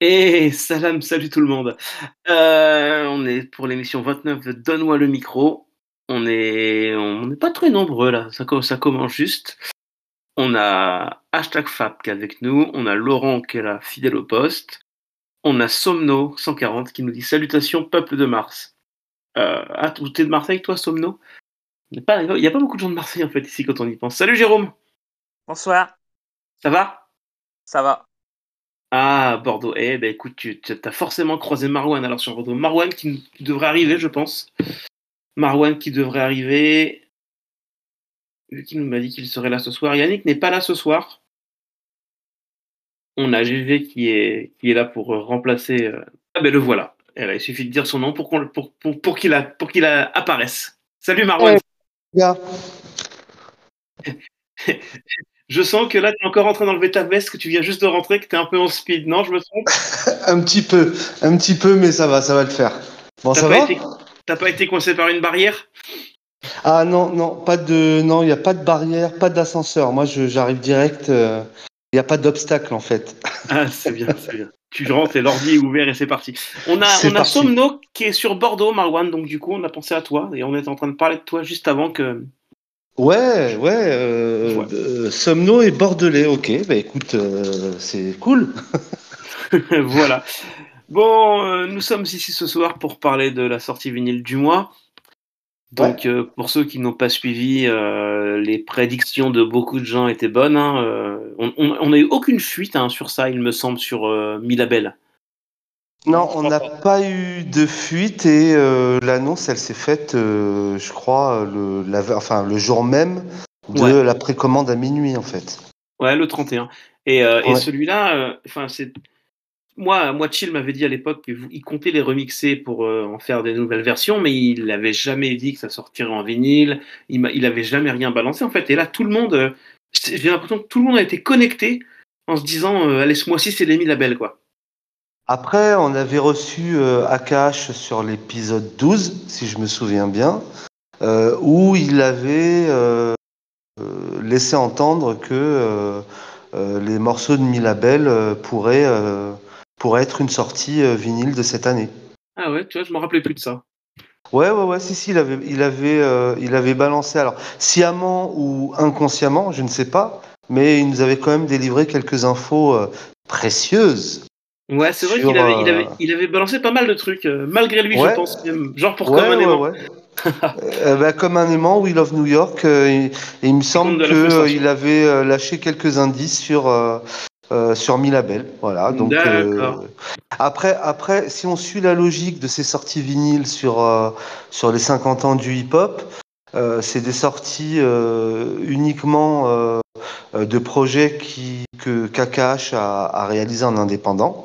Et salam, salut tout le monde. Euh, on est pour l'émission 29 de Donne-moi le micro. On est, on n'est pas très nombreux là, ça, co- ça commence juste. On a hashtag Fab qui est avec nous, on a Laurent qui est là, fidèle au poste. On a Somno 140 qui nous dit salutations peuple de Mars. Euh, ah, t'es de Marseille toi Somno? Il n'y a pas beaucoup de gens de Marseille en fait ici quand on y pense. Salut Jérôme, Bonsoir, ça va? Ça va. Ah, Bordeaux. Eh ben écoute, tu as forcément croisé Marwan alors sur Bordeaux. Marwan qui, qui devrait arriver, je pense. Marwan qui devrait arriver. Vu qu'il nous m'a dit qu'il serait là ce soir. Yannick n'est pas là ce soir. On a GG qui est, qui est là pour euh, remplacer. euh, Ah ben le voilà. Eh ben, il suffit de dire son nom pour, qu'on- pour, pour, pour qu'il apparaisse. Salut Marwan. Gars, Je sens que là, tu es encore en train d'enlever ta veste, que tu viens juste de rentrer, que tu es un peu en speed. Non, je me trompe un petit peu, un petit peu, mais ça va, ça va le faire. Bon, ça pas, va été- t'as pas été coincé par une barrière? Ah non, non, pas de, non, il n'y a pas de barrière, pas d'ascenseur. Moi, j'arrive direct. euh, Il n'y a pas d'obstacle en fait. Ah, c'est bien, c'est bien. Tu rentres et l'ordi est ouvert et c'est parti. On a, on a. Somno qui est sur Bordeaux, Marwan, donc du coup, on a pensé à toi et on est en train de parler de toi juste avant que. Ouais, ouais. Euh, Ouais. euh, Somno et Bordelais, ok. Bah écoute, euh, c'est cool. voilà. Bon, euh, nous sommes ici ce soir pour parler de la sortie vinyle du mois. Donc, pour ceux qui n'ont pas suivi, les prédictions de beaucoup de gens étaient bonnes. hein, on n'a eu aucune fuite hein, sur ça, il me semble, sur Milabel. Non, on n'a pas eu de fuite et euh, l'annonce, elle s'est faite, euh, je crois, le, la- enfin, le jour même de Ouais. la précommande à minuit en fait. Ouais, le 31. Et, euh, et Ouais. celui-là, euh, enfin, c'est. Moi, moi, Chill m'avait dit à l'époque qu'il comptait les remixer pour euh, en faire des nouvelles versions, mais il n'avait jamais dit que ça sortirait en vinyle. Il, m'a- il avait jamais rien balancé, en fait. Et là, tout le monde, euh, j'ai l'impression que tout le monde a été connecté en se disant, euh, allez, ce mois-ci, c'est les label, quoi. Après, on avait reçu euh, Akash sur l'épisode 12, si je me souviens bien, euh, où il avait euh, laissé entendre que les morceaux de Milabel pourraient, pourraient être une sortie vinyle de cette année. Ah ouais, tu vois, je me rappelais plus de ça. Ouais, ouais, ouais, si, si, il avait, il avait, il avait balancé, alors, sciemment ou inconsciemment, je ne sais pas, mais il nous avait quand même délivré quelques infos précieuses. Ouais, c'est vrai qu'il avait, il euh, avait, il avait balancé pas mal de trucs, euh, malgré lui, Ouais. je pense. Genre pour Ouais, comme un aimant. ouais. Euh, bah, comme un aimant, We Love New York, euh, et, et il me semble qu'il avait euh, lâché quelques indices sur, euh, euh, sur Milabel. Voilà, donc, euh, après, après, si on suit la logique de ces sorties vinyles sur, euh, sur les 50 ans du hip-hop, euh, c'est des sorties euh, uniquement euh, euh, de projets qui, que KKH a, a réalisé en indépendant.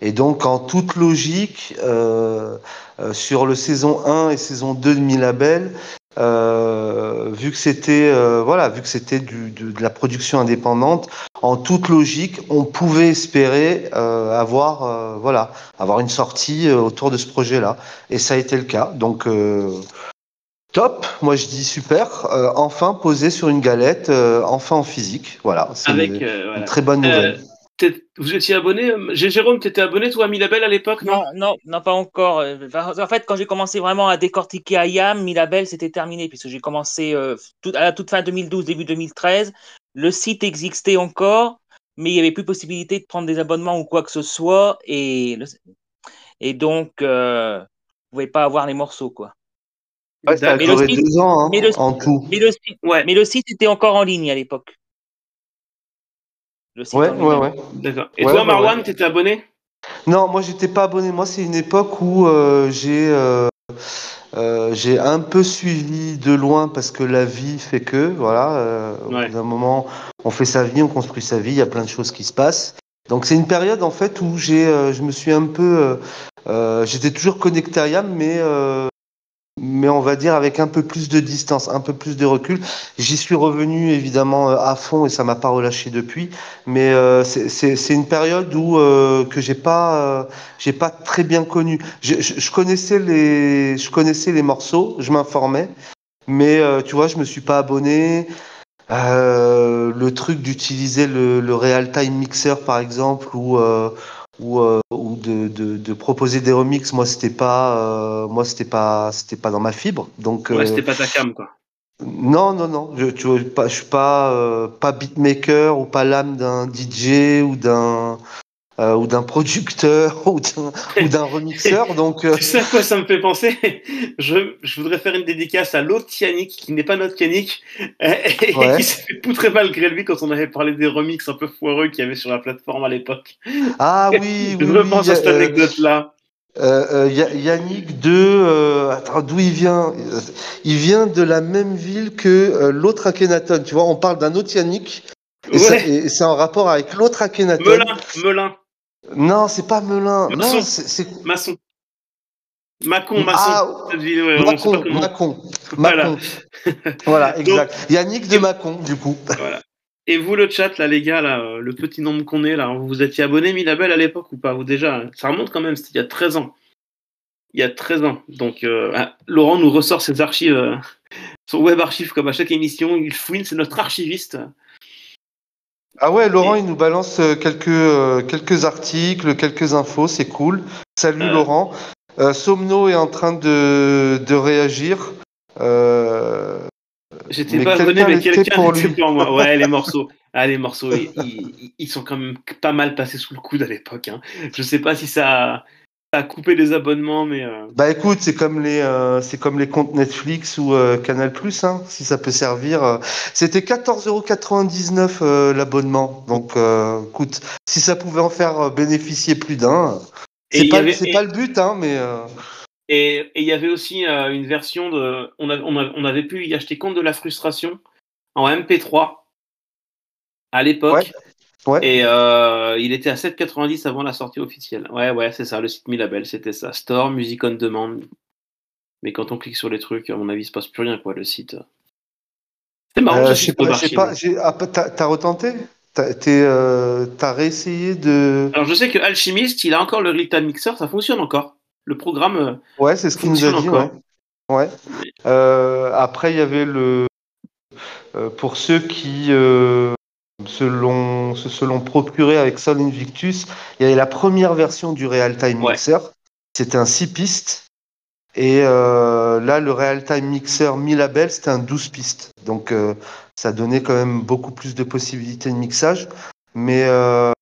Et donc, en toute logique, euh, euh, sur le saison 1 et saison 2 de Milabel, euh, vu que c'était euh, voilà, vu que c'était de, de la production indépendante, en toute logique, on pouvait espérer euh, avoir voilà, avoir une sortie autour de ce projet-là. Et ça a été le cas. Donc top. Moi, je dis super. Enfin posé sur une galette, enfin en physique. Voilà, c'est une, très bonne nouvelle. Vous étiez abonné euh, Jérôme, t'étais abonné toi à Milabel à l'époque, non? Non, non, non, pas encore. Euh, En fait, quand j'ai commencé vraiment à décortiquer IAM, Milabel, c'était terminé, puisque j'ai commencé euh, tout- à la toute fin 2012, début 2013. Le site existait encore, mais il n'y avait plus possibilité de prendre des abonnements ou quoi que ce soit. Et, le- et donc, euh, vous ne pouvez pas avoir les morceaux, quoi. Ouais, ça a Mais le duré site- deux ans hein, mais le- en tout. Mais le, site, Ouais, mais le site était encore en ligne à l'époque. Le site Ouais, ouais, ouais. d'accord. Et Ouais, toi, Marwan, ouais. t'étais abonné? Non, moi j'étais pas abonné. Moi, c'est une époque où euh, j'ai euh, euh, j'ai un peu suivi de loin parce que la vie fait que voilà. euh, au Ouais. bout d'un moment, on fait sa vie, on construit sa vie. Il y a plein de choses qui se passent. Donc c'est une période en fait où j'ai euh, je me suis un peu j'étais toujours connecté à YAM, mais mais on va dire avec un peu plus de distance, un peu plus de recul. J'y suis revenu évidemment euh, à fond et ça m'a pas relâché depuis. Mais euh, c'est- une période où euh, que j'ai pas euh, j'ai pas très bien connu. Je, je, connaissais les je connaissais les morceaux, je m'informais, mais euh, tu vois, je me suis pas abonné. Euh, le truc d'utiliser le, le real time mixer par exemple ou ou, euh, ou de, de, de proposer des remixes, moi c'était pas, euh, moi c'était pas, c'était pas dans ma fibre. Donc Ouais, euh, c'était pas ta cam, quoi. non, non, non, je, tu vois, pas, je suis pas, euh, pas beatmaker ou pas l'âme d'un DJ ou d'un euh, ou d'un producteur ou d'un remixeur. Donc euh, Tu sais à quoi ça me fait penser? Je, je voudrais faire une dédicace à l'autre Yannick, qui n'est pas notre Yannick, et, Ouais. qui s'est fait poutrer malgré lui quand on avait parlé des remixes un peu foireux qu'il y avait sur la plateforme à l'époque. ah oui, je oui, oui, y a- à cette euh, anecdote-là. Euh, euh, Ya- Yannick de attends d'où il vient? Il vient de la même ville que l'autre Akhenaton. Tu vois, on parle d'un autre Yannick et ça- Ouais, et c'est en rapport avec l'autre Akhenaton. Melun, Melun, Non, c'est pas Melun. Masson. Non, c'est Maçon. Macon, Maçon. ah ouais, Macon. Macon, Voilà. Macon. Voilà, exact. Yannick de Macon, du coup. Voilà. Et vous, le chat, là, les gars, là, euh, le petit nombre qu'on est, là, vous vous étiez abonné, Milabel, à l'époque ou pas Vous déjà hein Ça remonte quand même, c'était il y a 13 ans. Il y a 13 ans. Donc, euh, ah, Laurent nous ressort ses archives, euh, son web archive, comme à chaque émission. Il fouine, c'est notre archiviste. Ah ouais, Laurent, il nous balance euh, quelques euh, quelques articles, quelques infos, c'est cool. Salut Euh. Laurent. Euh, Somno est en train de de réagir. Euh, J'étais pas abonné, mais quelqu'un pour était lui. pour moi. Ouais, les morceaux. Ah, les morceaux, ils, ils- ils sont quand même pas mal passés sous le coude à l'époque. Hein. Je sais pas si ça, a coupé les abonnements, mais. euh, Bah écoute, c'est comme les euh, c'est comme les comptes Netflix ou euh, Canal hein, si ça peut servir. euh. C'était 14,99€ euh, l'abonnement. Donc euh, écoute, si ça pouvait en faire bénéficier plus d'un, c'est pas avait- c'est et- pas le but hein, mais euh, Et et il y avait aussi une version de. On, a- on, a- on avait pu y acheter compte de la frustration en MP3 à l'époque. ouais. Et euh, il était à 7,90 avant la sortie officielle. Ouais, ouais, c'est ça, le site Milabel, c'était ça. Store, Music on Demand. Mais quand on clique sur les trucs, à mon avis, il se passe plus rien, quoi, le site. C'est marrant, Euh, je sais pas, sais ah, t'as t'as retenté? T'as euh, t'as réessayé de. Alors, je sais que Alchemist, il a encore le Real Time Mixer, ça fonctionne encore. Le programme. Ouais, c'est ce qu'il nous a dit. encore. Ouais. ouais. Après, il y avait le. pour ceux qui se l'ont se procuré avec Sol Invictus, il y avait la première version du Real Time Ouais. Mixer. C'était un 6 pistes. Et euh, là, le Real Time Mixer mi label, c'était un 12 pistes. Donc, euh, ça donnait quand même beaucoup plus de possibilités de mixage. Mais euh,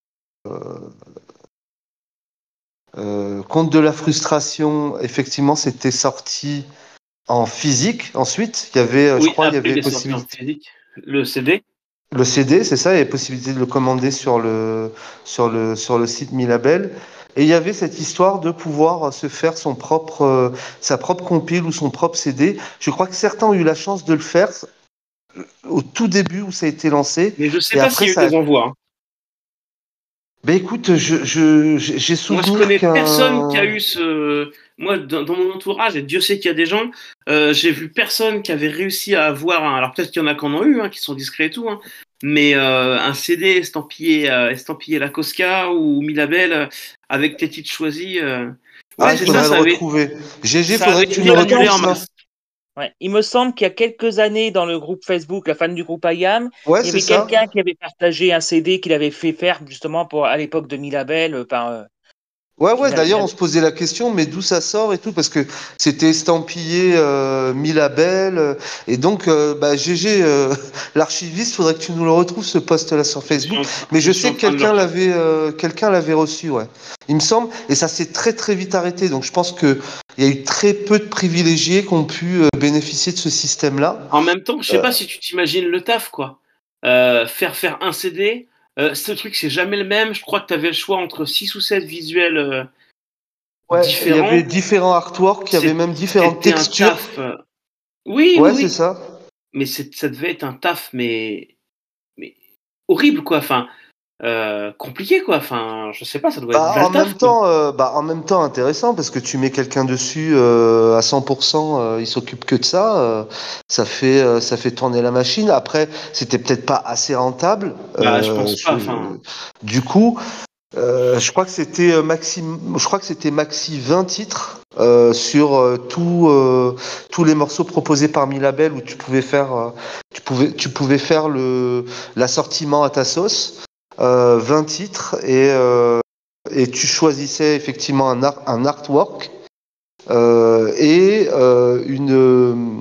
compte de la frustration, effectivement, c'était sorti en physique. Ensuite, il y avait, je crois, il y avait possibilité. physique. Le CD. Le CD, c'est ça, il y avait possibilité de le commander sur le, sur le, sur le site Milabel. Et il y avait cette histoire de pouvoir se faire son propre, euh, sa propre compile ou son propre CD. Je crois que certains ont eu la chance de le faire au tout début où ça a été lancé. Mais je sais Et pas s'il y a ça- eu des envois. hein. Ben écoute, je, je, j'ai j'ai Moi, souvenir je connais personne qui a eu ce. Moi, dans, dans mon entourage, et Dieu sait qu'il y a des gens, euh, j'ai vu personne qui avait réussi à avoir un. Alors peut-être qu'il y en a qui en ont eu, hein, qui sont discrets et tout, hein, mais euh, un CD estampillé, euh, estampillé La Cosca ou Milabel euh, avec tes titres choisis. euh, Ah, ouais, il c'est faudrait ça, le ça avait- retrouver. GG, faudrait que tu me retrouves. Ouais. Il me semble qu'il y a quelques années, dans le groupe Facebook, la fan du groupe IAM, Ouais, il y c'est avait quelqu'un qui avait partagé un CD qu'il avait fait faire justement pour, à l'époque de Milabel euh, par. Ouais, ouais, d'ailleurs, on se posait la question, mais d'où ça sort et tout, parce que c'était estampillé euh, mi label. euh, et donc, euh, bah, GG, euh, l'archiviste, faudrait que tu nous le retrouves, ce post-là sur Facebook. Mais je sais que quelqu'un l'avait euh, quelqu'un l'avait reçu, ouais. Il me semble, et ça s'est très très vite arrêté. Donc je pense que il y a eu très peu de privilégiés qui ont pu euh, bénéficier de ce système-là. En même temps, je sais Euh. pas si tu t'imagines le taf, quoi. Euh, faire faire un CD, euh, ce truc, c'est jamais le même. Je crois que tu avais le choix entre 6 ou 7 visuels. euh, Ouais, il y Différents. avait différents artworks, il y avait même différentes textures. euh, Oui, Ouais, oui, c'est ça. mais ça devait être un taf, mais, mais horrible, quoi. Enfin, euh, compliqué, quoi. Enfin, je sais pas, ça doit être Bah, vrai en même temps, euh, bah, en même temps intéressant parce que tu mets quelqu'un dessus euh, à 100%, euh, il s'occupe que de ça, euh, ça fait euh, ça fait tourner la machine. Après, c'était peut-être pas assez rentable. Bah, je pense pas, je- enfin. Du coup, euh, je crois que c'était maxi, je crois que c'était maxi 20 titres euh, sur euh, tout, euh, tous les morceaux proposés par Milabel où tu pouvais faire euh, tu pouvais tu pouvais faire le l'assortiment à ta sauce. Euh, 20 titres et euh, et tu choisissais effectivement un, art, un artwork euh, et euh, une.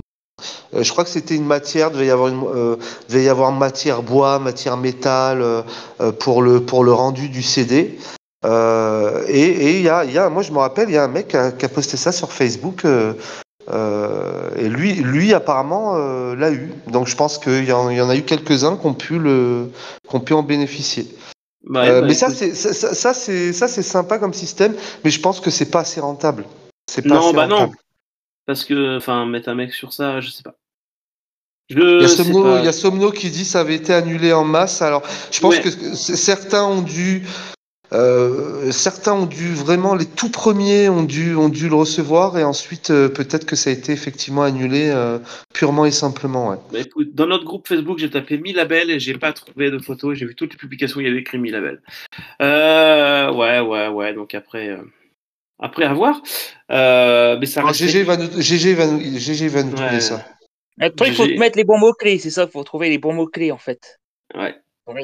Euh, je crois que c'était une matière, devait y avoir euh, devait y avoir matière bois, matière métal euh, euh, pour le pour le rendu du CD. Euh, et il y a, y a, moi je me rappelle, il y a un mec qui a posté ça sur Facebook. Euh, et lui, lui apparemment euh, l'a eu. Donc je pense qu'il y, en- il y en a eu quelques-uns qui ont pu le, qui ont pu en bénéficier. Bah, Euh, bah, mais ça écoute. c'est ça, ça- ça, c'est ça c'est sympa comme système, mais je pense que c'est pas assez rentable. Pas Non, assez bah non. Parce que, enfin, mettre un mec sur ça, je sais pas. Il y, a sais Somno, pas. il y a Somno qui dit ça avait été annulé en masse. Alors, je pense Ouais. que certains ont dû, euh, certains ont dû vraiment les tout premiers ont dû ont dû le recevoir et ensuite euh, peut-être que ça a été effectivement annulé euh, purement et simplement. Ouais. Bah, écoute, dans notre groupe Facebook, j'ai tapé 1000 labels et j'ai pas trouvé de photos. J'ai vu toutes les publications où il y avait écrit 1000 labels. Euh, ouais, ouais, ouais. Donc après, euh, après à voir. Euh, mais ça reste. GG va nous, GG va nous, GG va nous Ouais. trouver ça. Le truc, il faut J'ai- mettre les bons mots-clés, c'est ça, il faut trouver les bons mots-clés en fait. Ouais. Ouais.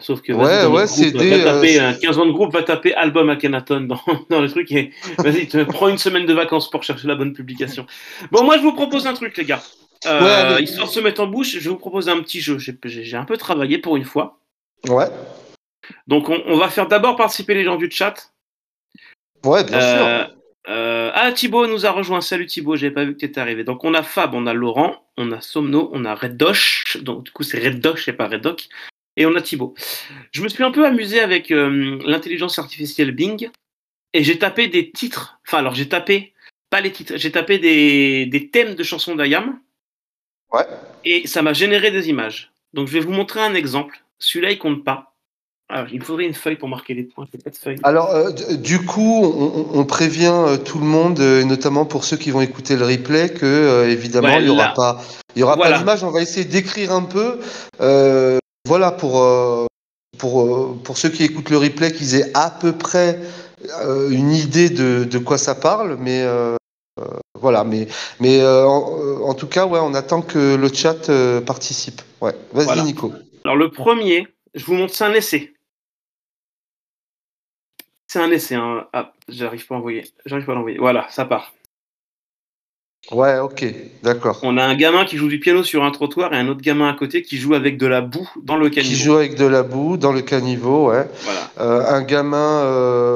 Sauf que Ouais, vas-y, dans ouais, notre groupe, c'est des, va taper euh, un 15 ans de groupe, va taper album Akhenaton dans, dans le truc et vas-y, prends une semaine de vacances pour chercher la bonne publication. Bon, moi je vous propose un truc, les gars. Euh, Ouais, histoire de se mettre en bouche, je vous proposer un petit jeu. J'ai- un peu travaillé pour une fois. Ouais, Donc on, on va faire d'abord participer les gens du chat. ouais, bien Euh, sûr. euh, ah, Thibaut nous a rejoint. Salut Thibaut, j'avais pas vu que tu étais arrivé. Donc on a Fab, on a Laurent, on a Somno, on a Reddosh. Donc du coup c'est Reddosh et pas Reddoc. Et on a Thibaut. Je me suis un peu amusé avec euh, l'intelligence artificielle Bing et j'ai tapé des titres. Enfin alors j'ai tapé pas les titres, j'ai tapé des, des thèmes de chansons d'Ayam Ouais. et ça m'a généré des images. Donc je vais vous montrer un exemple. Celui-là il compte pas. Alors il faudrait une feuille pour marquer les points. J'ai pas de feuille. Alors, euh, d- du coup, on, prévient euh, tout le monde, euh, et notamment pour ceux qui vont écouter le replay, que euh, évidemment, il y aura pas, il y aura Voilà. pas d'image. On va essayer d'écrire un peu. Euh, voilà pour euh, pour euh, pour ceux qui écoutent le replay, qu'ils aient à peu près euh, une idée de, de quoi ça parle. Mais euh, voilà. Mais mais en, en tout cas, ouais, on attend que le chat participe. Ouais. Vas-y, Voilà. Nico. Alors le premier, je vous montre, c'est un essai. C'est un essai. Hein. Ah, j'arrive pas à envoyer. J'arrive pas à l'envoyer. Voilà, ça part. Ouais, ok, d'accord. On a un gamin qui joue du piano sur un trottoir et un autre gamin à côté qui joue avec de la boue dans le Qui caniveau. joue avec de la boue dans le caniveau, ouais. Voilà. Euh, un gamin euh,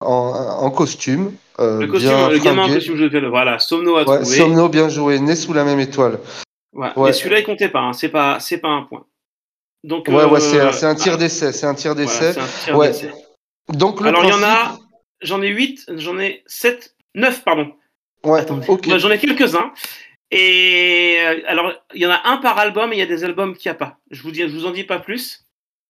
en, en costume. euh, Le costume, bien le gamin en costume joue du piano. Voilà, Somno a Ouais, trouvé. Somno bien joué, né sous la même étoile. Ouais. Ouais. Mais celui-là, il comptait pas. Hein. C'est pas, c'est pas un point. Donc. Ouais, ouais, c'est un, tir d'essai, c'est un tir d'essai. Ouais. Donc le Alors il y en a, j'en ai 8, j'en ai 7, 9 pardon. Ouais. Ouais, j'en ai quelques-uns. Et euh, alors il y en a un par album et il y a des albums qu'il n'y a pas. Je vous dis, je vous en dis pas plus.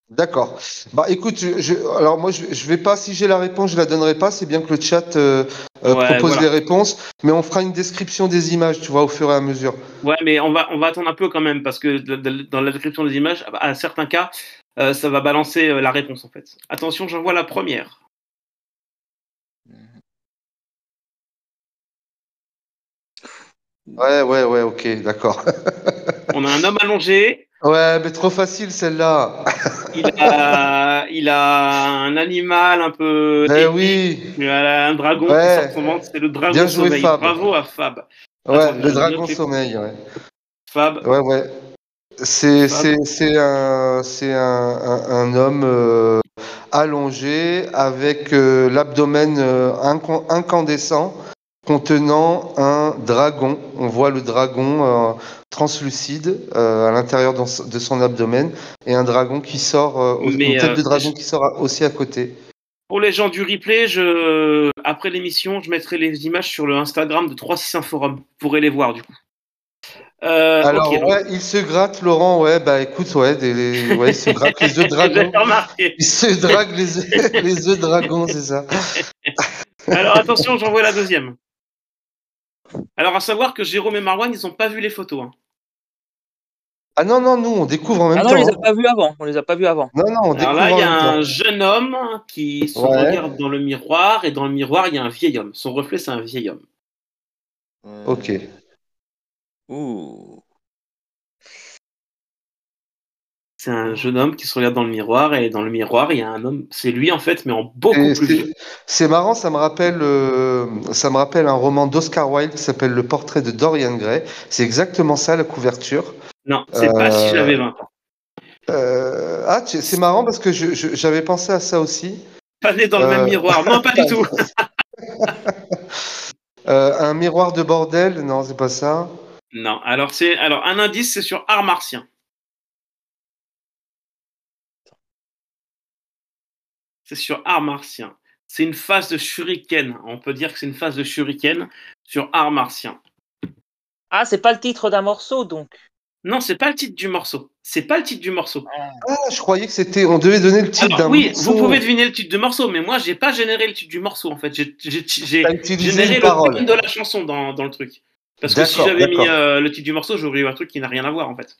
D'accord. Bah écoute, je, je- alors moi je, je vais pas, si j'ai la réponse, je la donnerai pas. C'est bien que le chat euh, euh, Ouais, propose voilà. les réponses, mais on fera une description des images, tu vois, au fur et à mesure. Ouais, mais on va on va attendre un peu quand même parce que de- de- dans la description des images, à certains cas, euh, ça va balancer la réponse en fait. Attention, j'envoie la première. Ouais, ouais, ouais, ok, d'accord. On a un homme allongé. Ouais, mais trop facile celle-là. Il a il a un animal un peu. Épique. oui. Il a un dragon Ouais. qui sort de son ventre. C'est le dragon Bien joué, sommeil. Fab. Bravo à Fab. Ouais, Attends, le dragon sommeil, ouais. Fab. Ouais, ouais. C'est un un, un, homme euh, allongé avec euh, l'abdomen euh, incan- incandescent contenant un dragon. On voit le dragon euh, translucide euh, à l'intérieur de son abdomen et un dragon qui sort euh, Mais, une tête euh, de dragon je- qui sort aussi à côté. Pour les gens du replay, je... après l'émission, je mettrai les images sur le Instagram de 361 Forum. Vous pourrez les voir du coup. Euh, Alors ouais, il se gratte Laurent, ouais, bah écoute, ouais, des, les- ouais, il se gratte les œufs dragon. remarqué. Il se drague les œufs, les œufs de dragon, c'est ça. Alors attention, j'envoie la deuxième. Alors à savoir que Jérôme et Marwan, ils n'ont pas vu les photos. hein. Ah non, non, nous, on découvre en même Ah non, temps. on les a hein. pas vus avant. On les a pas vus avant. Non, non, on Alors là, il y a un temps. jeune homme qui se Ouais. regarde dans le miroir et dans le miroir, il y a un vieil homme. Son reflet, c'est un vieil homme. Ok. Ouh. C'est un jeune homme qui se regarde dans le miroir et dans le miroir, il y a un homme. C'est lui en fait, mais en beaucoup Et plus c'est- vieux. C'est marrant, ça me rappelle, euh, ça me rappelle un roman d'Oscar Wilde qui s'appelle Le portrait de Dorian Gray. C'est exactement ça la couverture. Non, c'est pas si Euh, j'avais 20 ans. Euh, ah, tu- c'est marrant parce que je- je- j'avais pensé à ça aussi. Pas né dans le même miroir. Non, pas du tout. Un miroir de bordel, non, c'est pas ça. Non, alors c'est alors un indice, c'est sur art martien. C'est sur art martien. C'est une phase de shuriken. On peut dire que c'est une phase de shuriken sur art martien. Ah, c'est pas le titre d'un morceau, donc. Non, c'est pas le titre du morceau. C'est pas le titre du morceau. Ah, je croyais que c'était. On devait donner le titre d'un oui, morceau. vous pouvez deviner le titre du morceau, mais moi, j'ai pas généré le titre du morceau en fait. J'ai- généré le parole. thème de la chanson dans, dans le truc. Parce que si j'avais mis euh, le titre du morceau, j'aurais eu un truc qui n'a rien à voir en fait.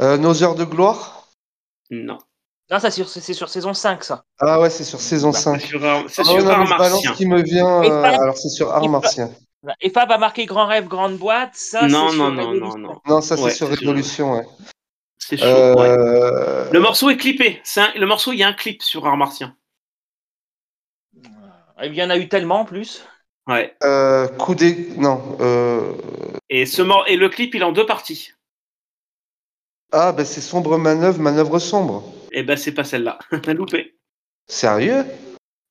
Euh, Nos heures de gloire? Non. Non, ça, c'est sur, sur saison 5, ça. Ah ouais, c'est sur saison C'est 5. sur, Art- c'est Ah sur ouais, non, art mais je balance martien. ce qui me vient. Euh, alors c'est sur art martien. Et Fab a marqué Grand Rêve, Grande Boîte. Ça, Non, c'est non, sur non, Révolution. non, non. Non, ça c'est Ouais, sur sur- Révolution. Ouais. C'est chaud. ouais. Euh, Le morceau est clippé. Un- Le morceau, il y a un clip sur art martien. Et il y en a eu tellement en plus. Ouais. euh, coup des. Non. euh, Et, ce mor- et le clip, il est en deux parties. Ah, ben c'est sombre manœuvre, manœuvre sombre. Et ben, c'est pas celle-là. T'as loupé. Sérieux?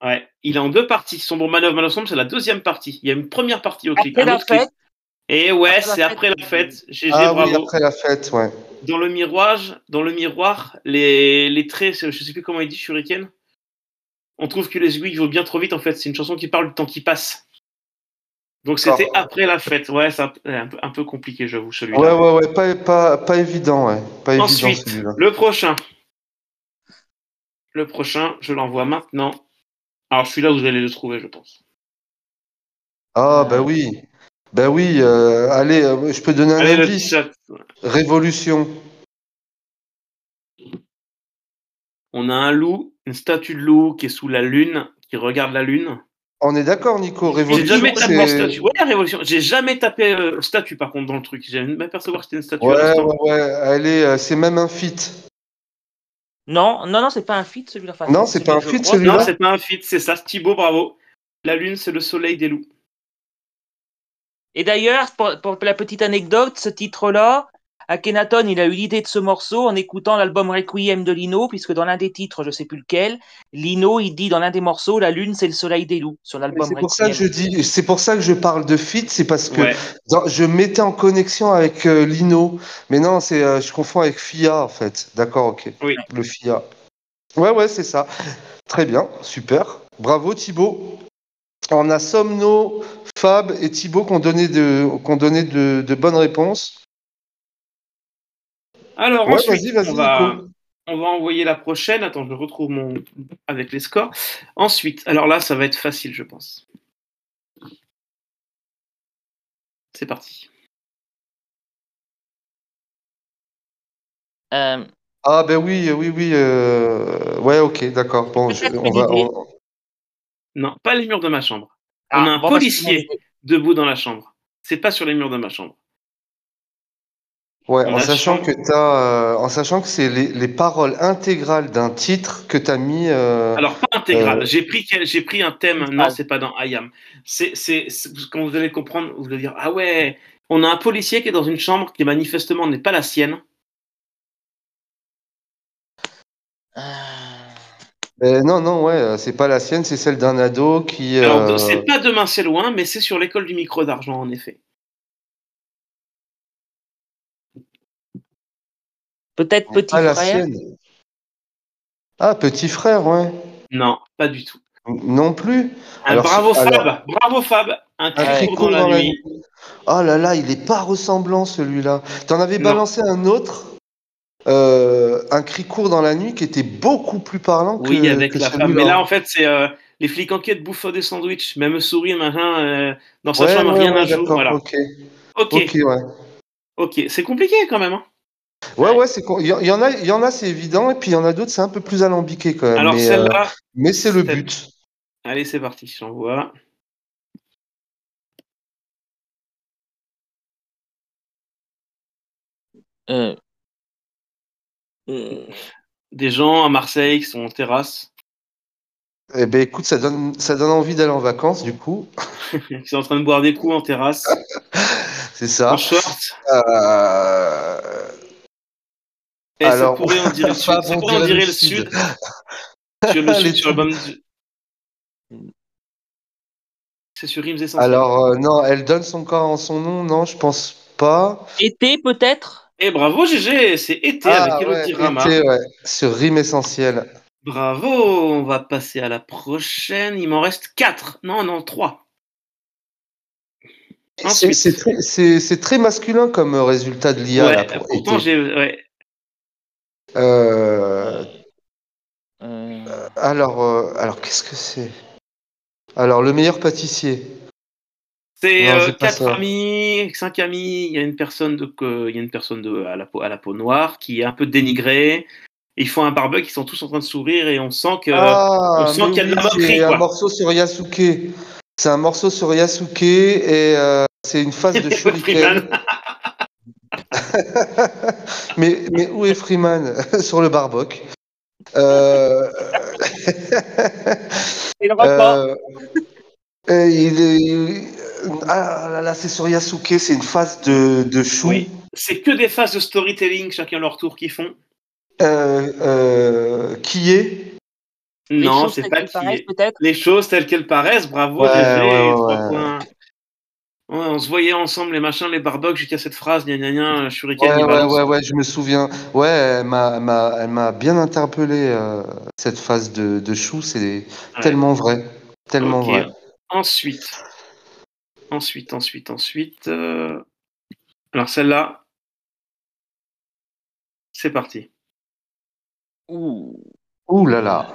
Ouais. Il est en deux parties. Sombre manœuvre, manœuvre sombre, c'est la deuxième partie. Il y a une première partie au clip. Après un la autre clip. fête, Et ouais, c'est après la fête. GG, Ah bravo. oui, après la fête, ouais. Dans le miroir, dans le miroir, les, les traits, je sais plus comment il dit, Shuriken. On trouve que les aiguilles vont bien trop vite en fait. C'est une chanson qui parle du temps qui passe. Donc c'était après la fête. Ouais, c'est un, peu- un compliqué, j'avoue, celui-là. Ouais, ouais, ouais, pas, pas, pas évident, ouais. Pas évident Ensuite, le prochain. Le prochain, je l'envoie maintenant. Alors celui-là, vous allez le trouver, je pense. Ah, Euh, bah oui. Bah oui, euh, allez, euh, je peux donner un Allez, le indice. Révolution. On a un loup, une statue de loup qui est sous la lune, qui regarde la lune. On est d'accord, Nico. J'ai Révolution, jamais tapé statue. Ouais, révolution. J'ai jamais tapé euh, statue par contre dans le truc. J'ai même percevoir que c'était une statue. Ouais, ouais, ouais. Allez, euh, c'est même un feat. Non, non, non, c'est pas un feat celui-là. Enfin, Non, c'est pas un feat, celui-là. Non, c'est pas un feat, c'est ça. Thibaut, bravo. La lune, c'est le soleil des loups. Et d'ailleurs, pour, pour la petite anecdote, ce titre-là, Akhenaton, il a eu l'idée de ce morceau en écoutant l'album Requiem de Lino, puisque dans l'un des titres, je sais plus lequel, Lino, il dit dans l'un des morceaux, la lune, c'est le soleil des loups, sur l'album C'est pour ça que je Requiem. dis, c'est pour ça que je parle de feat, c'est parce que Ouais. dans- je mettais en connexion avec euh, Lino, mais non, c'est, euh, je confonds avec FIA en fait. D'accord, ok. Oui. Le FIA. Ouais, ouais, c'est ça. Très bien, super. Bravo Thibaut. On a Somno, Fab et Thibaut qui ont donné de, qui ont donné de, de bonnes réponses. Alors Ouais, ensuite, vas-y, vas-y, on, va, Nico. on va envoyer la prochaine. Attends, je retrouve mon avec les scores. Ensuite, alors là, ça va être facile, je pense. C'est parti. Euh, Ah ben oui, oui, oui. euh, Ouais, ok, d'accord. Bon, je- Peut-être on va. une idée. on- Non, pas les murs de ma chambre. ah, on a un bon, bah, policier debout dans la chambre. C'est pas sur les murs de ma chambre. Ouais, en sachant que euh, en sachant que c'est les, les paroles intégrales d'un titre que t'as mis. euh, Alors pas intégral. Euh, J'ai pris j'ai pris un thème. Non, phrase. c'est pas dans c'est c'est- quand vous allez comprendre, vous allez dire ah ouais. On a un policier qui est dans une chambre qui manifestement n'est pas la sienne. Ben non, non, ouais, c'est pas la sienne, c'est celle d'un ado qui. Alors c'est pas demain c'est loin, mais c'est sur l'école du micro d'argent en effet. Peut-être petit pas la frère. Ah, petit frère, ouais. Non, pas du tout. Non plus. Un Alors, bravo Fab, alors- bravo Fab. Un Un cri cri court court dans la nuit. Oh là là, il est pas ressemblant celui-là. T'en avais Non. balancé un autre, euh, un cri court dans la nuit qui était beaucoup plus parlant que, Oui, avec que la femme. celui-là. Mais là, en fait, c'est euh, les flics enquêtent bouffent des sandwichs, même souris, machin, euh, dans sa Ouais, chambre, ouais, rien ouais, à jour. Voilà. ok. Ok, Ok, ouais. ok. C'est compliqué quand même. hein. Ouais, ouais, c'est con- il y, il y en a, il y en a, c'est évident, et puis il y en a d'autres, c'est un peu plus alambiqué quand même. Alors mais, euh, celle-là, mais c'est le but. allez, c'est parti, j'envoie. Euh, Hmm. Des gens à Marseille qui sont en terrasse, Eh ben écoute, ça donne, ça donne envie d'aller en vacances, du coup. qui sont en train de boire des coups en terrasse, C'est ça. en short. Euh, Et Alors, ça pourrait en dire le sud. pas Ça bon, pourrait en dirait dire le le sud. sud. Sur le Les sud, sur tubes. l'album. du- C'est sur Rimes Essentielles. Alors, euh, non, elle donne son corps en son nom, non, je pense pas. Été peut-être? Et bravo GG, c'est été Ah, avec ouais, Elodie Rama. été, ouais, sur Rime Essentielle. Bravo, on va passer à la prochaine. Il m'en reste 4. Non, non, 3. C'est- très, masculin comme résultat de l'IA. Ouais, là, pour pourtant j'ai. Ouais. Euh, Euh, alors, euh, alors qu'est-ce que c'est? Alors, le meilleur pâtissier. C'est euh, quatre ça. amis, cinq amis. Il y a une personne de, il y a une personne de à la peau à la peau noire qui est un peu dénigrée. Ils font un barbecue, ils sont tous en train de sourire et on sent que ah, on sent qu'il y a de la moquerie, c'est un morceau sur Yasuke. C'est un morceau sur Yasuke et euh, c'est une phase de shuriken. Mais, mais où est Freeman Sur le barboc. Euh, repas. euh, il est- Ah là là, c'est sur Yasuke, c'est une phase de, de chou. Oui. C'est que des phases de storytelling, chacun leur tour, qu'ils font. Euh, euh, qui est? Les Non, c'est pas qui est. peut-être? Les choses telles qu'elles paraissent, bravo, Ouais, GG, ouais, trois ouais. On se voyait ensemble, les machins, les barbecues, jusqu'à cette phrase, gna gna gna, shuriken, Ouais, ouais, ouais, ouais, je me souviens. Ouais, elle m'a, elle m'a, elle m'a bien interpellé euh, cette phase de, de chou, c'est Ouais. tellement vrai, tellement Ok. vrai. Ensuite, ensuite, ensuite, ensuite. euh, Alors celle-là, c'est parti. Ouh. Ouh là là.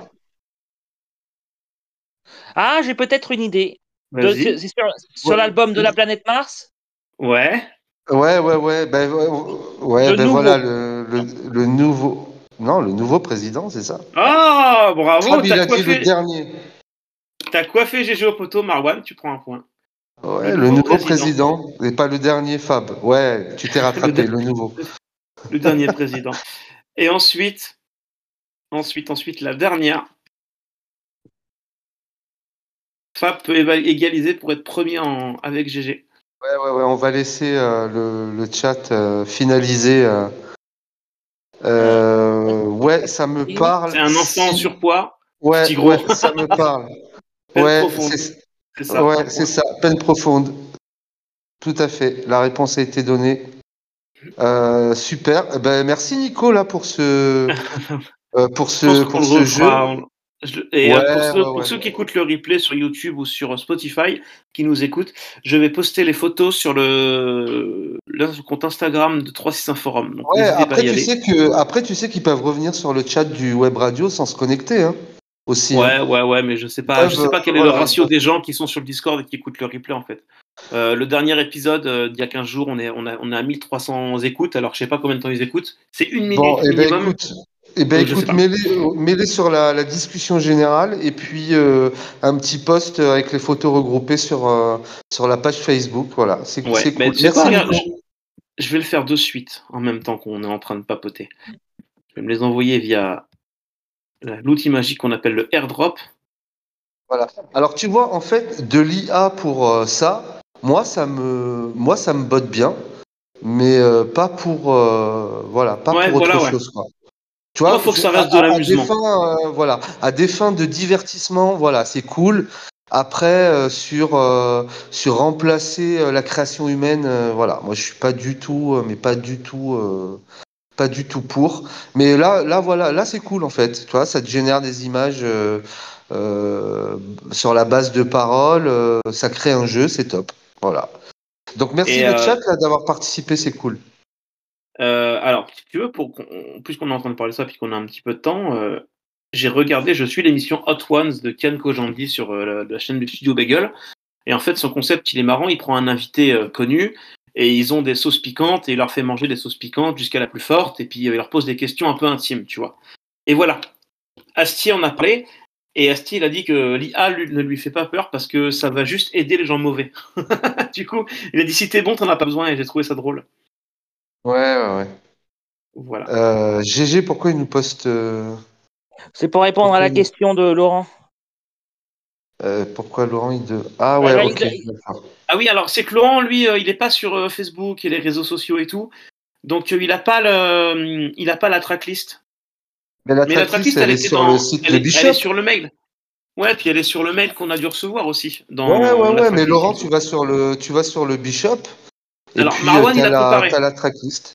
Ah, j'ai peut-être une idée. C'est sur, sur Ouais. l'album de la planète Mars Ouais. Ouais, ouais, ouais, ben, ouais, ouais, Le ben nouveau. voilà le, le, le nouveau. Non, le nouveau président, c'est ça. Ah, bravo, Ah, t'as a dit le coiffé, dernier. t'as coiffé GG au poteau, Marwan, tu prends un point. Ouais, Le le, nouveau nouveau président. président, et pas le dernier Fab. Ouais, tu t'es rattrapé, Le- le nouveau. Le dernier président. Et ensuite, ensuite, ensuite, la dernière. Fab peut égaliser pour être premier en... avec GG. Ouais, ouais, ouais, on va laisser euh, le, le chat euh, finaliser. euh. Ouais, ça me parle. C'est un enfant en surpoids, Ouais, petit gros. ouais, ça me parle. peine ouais, profonde. c'est ça. ouais, c'est ça, peine profonde. Tout à fait. La réponse a été donnée. Euh, super. Eh Ben, merci Nico là pour ce euh, pour ce pour ce jeu. On- Et euh, Ouais, pour, ceux, ouais, pour ouais. ceux qui écoutent le replay sur YouTube ou sur Spotify, qui nous écoutent, je vais poster les photos sur le, le compte Instagram de 365 Forum. Donc après tu aller. sais que après tu sais qu'ils peuvent revenir sur le chat du web radio sans se connecter hein, aussi. hein. Ouais, ouais, ouais, mais je sais pas, je sais pas quel est euh, le ratio des gens qui sont sur le Discord et qui écoutent le replay en fait. Euh, le dernier épisode euh, d'il y a 15 jours, on est, on a, on à 1300 écoutes, alors je sais pas combien de temps ils écoutent. C'est une minute Bon, eh ben minimum. écoute, eh ben écoute, pas. mets-les sur la, la discussion générale et puis euh, un petit post avec les photos regroupées sur, euh, sur la page Facebook. Voilà, c'est Ouais, cool. Merci regarde, je, vais le faire de suite en même temps qu'on est en train de papoter. Je vais me les envoyer via l'outil magique qu'on appelle le airdrop. Voilà. Alors tu vois, en fait, de l'IA pour euh, ça, moi ça me, moi ça me botte bien, mais euh, pas pour, euh, voilà, pas Ouais, pour voilà, autre ouais. chose, quoi. Tu vois, faut que ça reste de à- l'amusement. des fins, euh, voilà, à des fins de divertissement, voilà, c'est cool. Après, euh, sur euh, sur remplacer euh, la création humaine, euh, voilà, moi je suis pas du tout, euh, mais pas du tout, euh, pas du tout pour. Mais là, là, voilà, là c'est cool en fait. Tu vois, ça te génère des images euh, euh, sur la base de paroles, euh, ça crée un jeu, c'est top. Voilà. Donc merci Et, le chat d'avoir participé, c'est cool. Euh, alors, si tu veux, pour puisqu'on est en train de parler de ça, puis qu'on a un petit peu de temps, euh, j'ai regardé, je suis l'émission Hot Ones de Kian Kojandi sur euh, la, chaîne du studio Bagel. Et en fait, son concept, il est marrant. Il prend un invité connu et ils ont des sauces piquantes et il leur fait manger des sauces piquantes jusqu'à la plus forte et puis il leur pose des questions un peu intimes, tu vois. Et voilà. Astier en a parlé et Astier, il a dit que l'IA ne lui fait pas peur parce que ça va juste aider les gens mauvais. du coup, il a dit si t'es bon, t'en as pas besoin et j'ai trouvé ça drôle. Ouais, ouais, ouais. Voilà. Euh, GG, pourquoi il nous poste. euh, C'est pour répondre à la question de Laurent. euh, pourquoi Laurent il de. Ah ouais, Ouais, ok. il- d'accord. Ah oui, alors c'est que Laurent, lui, euh, il n'est pas sur euh, Facebook et les réseaux sociaux et tout. Donc euh, il n'a pas, le, il a pas la tracklist. Mais la Mais la tracklist, tracklist, elle est était sur dans- le site elle de est- Bishop. Elle est sur le mail. Ouais, puis elle est sur le mail qu'on a dû recevoir aussi. Dans Ouais, ouais, la ouais, mais tracklist. Laurent, tu vas sur le, tu vas sur le Bishop. Et Alors, puis, Marwan, il a la, comparé. la tracklist.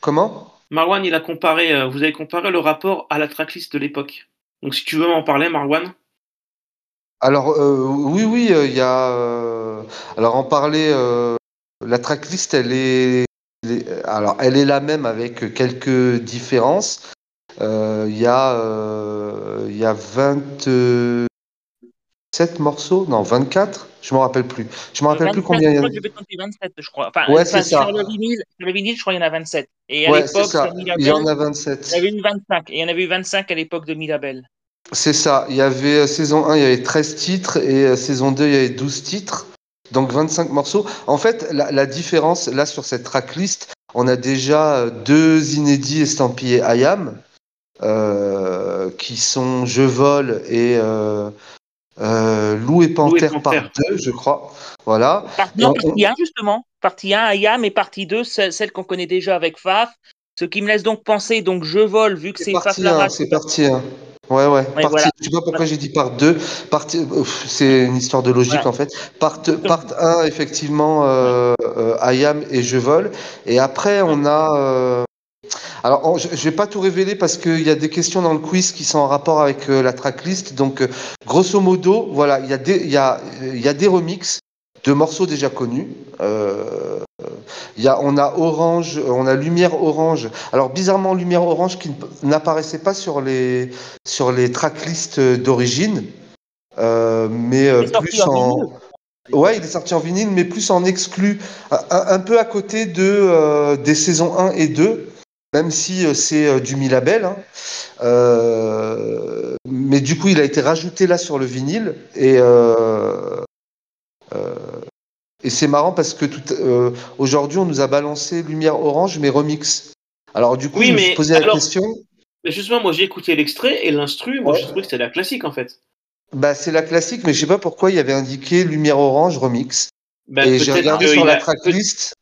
Comment? Marwan, il a comparé, vous avez comparé le rapport à la tracklist de l'époque. Donc si tu veux m'en parler, Marwan. Alors, euh, oui, oui, euh, il y a. euh, alors, en parler, la tracklist, elle est, elle est- alors, elle est la même avec quelques différences. Il y a, il y a 27 morceaux, non, 24, je me rappelle plus. Je me rappelle plus 27, combien il y en crois a. je compter 27, je crois. Enfin, Ouais, enfin, c'est ça. sur le vinyle, sur le vinyle, je crois qu'il y en a 27. Et à Ouais, c'est l'époque, ça. sur Il y en a il y 27. en avait eu 25. Et il y en avait eu 25 à l'époque de Milabel. C'est ça. Il y avait euh, saison 1, il y avait 13 titres et euh, saison 2, il y avait 12 titres. Donc 25 morceaux. En fait, la, la différence, là, sur cette tracklist, on a déjà euh, deux inédits estampillés IAM, euh, qui sont Je vole et euh, euh, Loup et Panthère par Panthère. deux, je crois. Voilà. Par- non, on- partie 1, justement. Partie 1, Ayam, et partie 2, celle, celle qu'on connaît déjà avec Faf. Ce qui me laisse donc penser, donc je vole, vu que C'est Faf parti 1, Lara. c'est parti 1. Ouais, ouais, partie. voilà. Je sais pas pourquoi j'ai dit part 2. Partie, ouf, c'est une histoire de logique Voilà. en fait. Part, part 1, effectivement, euh, euh, Ayam et Je vole. Et après, on a. euh, Alors, je je vais pas tout révéler parce qu'il y a des questions dans le quiz qui sont en rapport avec euh, la tracklist. Donc, euh, grosso modo, voilà, il y, a des- y, a, il y a des remixes de morceaux déjà connus. Euh, y a, on a Orange, on a Lumière Orange. Alors bizarrement, Lumière Orange qui n'apparaissait pas sur les sur les tracklists d'origine, euh, mais euh, plus en ouais, il est sorti en vinyle, mais plus en exclu, un, un- un peu à côté de euh, des saisons 1 et 2. Même si euh, c'est euh, du mi-label, hein. Euh, mais du coup il a été rajouté là sur le vinyle et euh, euh, et c'est marrant parce que aujourd'hui, on nous a balancé Lumière Orange, mais remix. Alors, du coup, Oui, je me suis posé la question. Mais justement, moi j'ai écouté l'extrait et l'instru, moi Ouais. j'ai trouvé que c'était la classique en fait. Bah, c'est la classique, mais je sais pas pourquoi il y avait indiqué Lumière Orange remix. Bah, et j'ai regardé sur la tracklist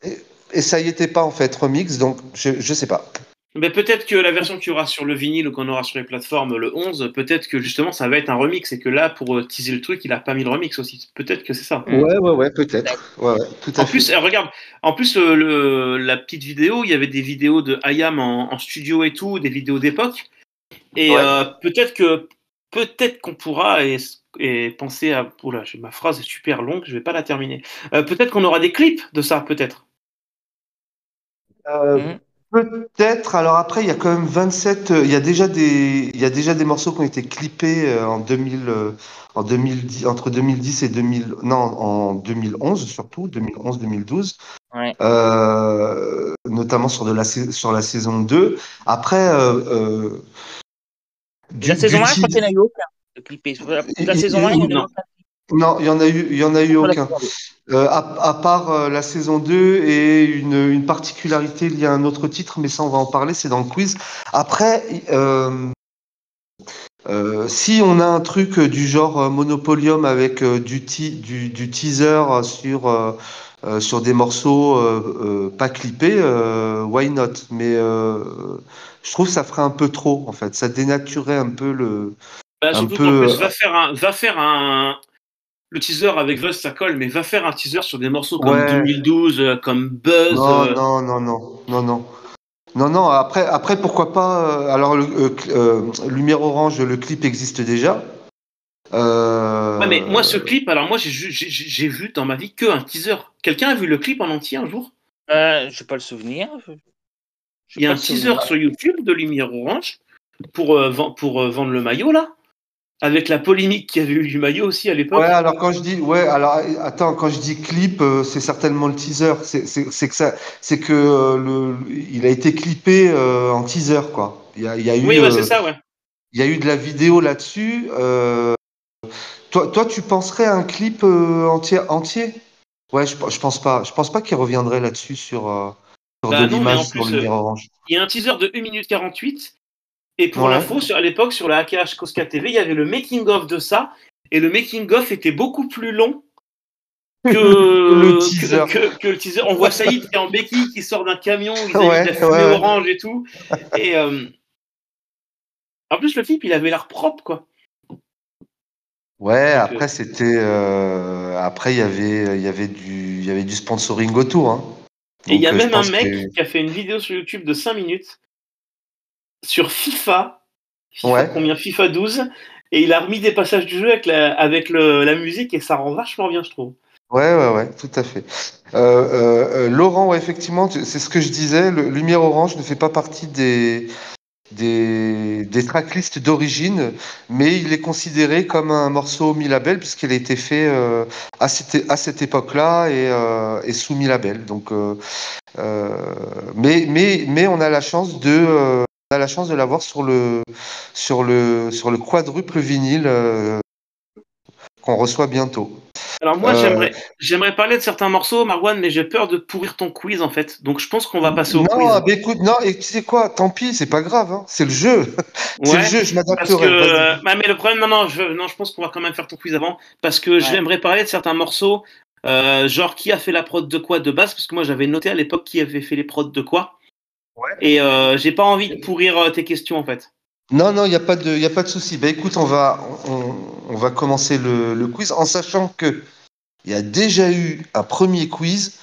et ça y était pas en fait remix, donc je, je sais pas. Mais peut-être que la version qu'il y aura sur le vinyle ou qu'on aura sur les plateformes le 11, peut-être que justement ça va être un remix et que là, pour euh, teaser le truc, il a pas mis le remix aussi. Peut-être que c'est ça. Mm. Ouais, ouais, ouais, peut-être. Ouais, ouais, tout à En fait. plus, euh, regarde, en plus euh, le, la petite vidéo, il y avait des vidéos de Ayam en, en studio et tout, des vidéos d'époque. Et Ouais. euh, peut-être que peut-être qu'on pourra et, et penser à. Oula, ma phrase est super longue, je vais pas la terminer. Euh, peut-être qu'on aura des clips de ça, peut-être. Euh, Mhm. Peut-être. Alors après, il y a quand même 27. euh, Il y a déjà des, il y a déjà des morceaux qui ont été clippés euh, en 2000, euh, en 2010, entre 2010 et 2000, non, en 2011 surtout, 2011-2012. Ouais. Euh, notamment sur de la sur la saison 2. Après, euh, du- la saison du 1, je crois qu'il n'y en a eu aucun de clippé. La, la saison 1, il y en a eu aucun. Non, il y en a eu, il y en a eu aucun. Euh, à, à part euh, la saison 2 et une, une particularité liée à un autre titre, mais ça on va en parler, c'est dans le quiz. Après, euh, euh, si on a un truc du genre euh, Monopolium avec euh, du, ti- du, du teaser sur, euh, euh, sur des morceaux euh, euh, pas clippés, euh, why not? Mais euh, je trouve que ça ferait un peu trop en fait, ça dénaturerait un peu le. Bah, Un peu, va faire un, va faire un. Le teaser avec Buzz, ça colle, mais va faire un teaser sur des morceaux comme Ouais. 2012, euh, comme Buzz. Non, euh, non, non, non, non, non. Non, non, après, après pourquoi pas. euh, alors, euh, euh, Lumière Orange, le clip existe déjà. Euh, Ouais, mais moi, ce clip, alors moi, j'ai vu dans ma vie que un teaser. Quelqu'un a vu le clip en entier un jour? Euh, je n'ai pas le souvenir. Il y a un teaser souvenir. sur YouTube de Lumière Orange pour, euh, pour euh, vendre le maillot, là. Avec la polémique qu'il y avait eu du maillot aussi à l'époque. Ouais, alors quand je dis, ouais, alors attends, quand je dis clip, euh, c'est certainement le teaser. C'est que ça, c'est que euh, le, il a été clippé euh, en teaser, quoi. Il y a, il y a eu, oui, euh, c'est ça, ouais. il y a eu de la vidéo là-dessus. toi, toi, tu penserais à un clip entier, entier? Ouais, je, je pense pas. Je pense pas qu'il reviendrait là-dessus sur. sur Bah de l'image sur euh, Orange. Il y a un teaser de 1 minute 48. Et pour Ouais. l'info, à l'époque, sur la AKH Cosca TV, il y avait le making-of de ça. Et le making-of était beaucoup plus long que Le teaser. Que, que le teaser. On voit Saïd qui est en béquille, qui sort d'un camion, il a Ouais, de la fumée ouais, orange et tout. Et euh, en plus, le clip, il avait l'air propre, quoi. Ouais, après c'était euh, après il y avait il y avait du il y avait du sponsoring autour. Hein. Et il y a euh, même un mec que- qui a fait une vidéo sur YouTube de 5 minutes sur FIFA. FIFA Ouais. combien? FIFA 12. Et il a remis des passages du jeu avec la, avec le- la musique et ça rend vachement bien, je trouve. Ouais, ouais, ouais, tout à fait. Euh, euh, euh, Laurent, ouais, effectivement, c'est ce que je disais. Le Lumière Orange ne fait pas partie des des, des tracklists d'origine, mais il est considéré comme un morceau mi-label puisqu'il a été fait euh, à cette, à cette époque-là et, euh, et sous mi-label. Donc, euh, mais, mais, mais on a la chance de, a la chance de l'avoir sur le, sur le, sur le quadruple vinyle euh, qu'on reçoit bientôt. Alors moi, Euh, j'aimerais, parler de certains morceaux, Marwan, mais j'ai peur de pourrir ton quiz en fait. Donc je pense qu'on va passer au non, quiz. mais écoute, non, et tu sais quoi, tant pis, c'est pas grave, hein, c'est le jeu. c'est le jeu, je Parce m'adapterai. que, euh, bah, mais le problème, non, non, je, non, je pense qu'on va quand même faire ton quiz avant, parce que j'aimerais parler de certains morceaux, euh, genre qui a fait la prod de quoi de base, parce que moi j'avais noté à l'époque qui avait fait les prods de quoi. Ouais. Et euh, j'ai pas envie de pourrir euh, tes questions en fait. Non, non, il n'y a pas de, y a pas de souci. Bah, écoute, on va, on, on va commencer le, le quiz en sachant que il y a déjà eu un premier quiz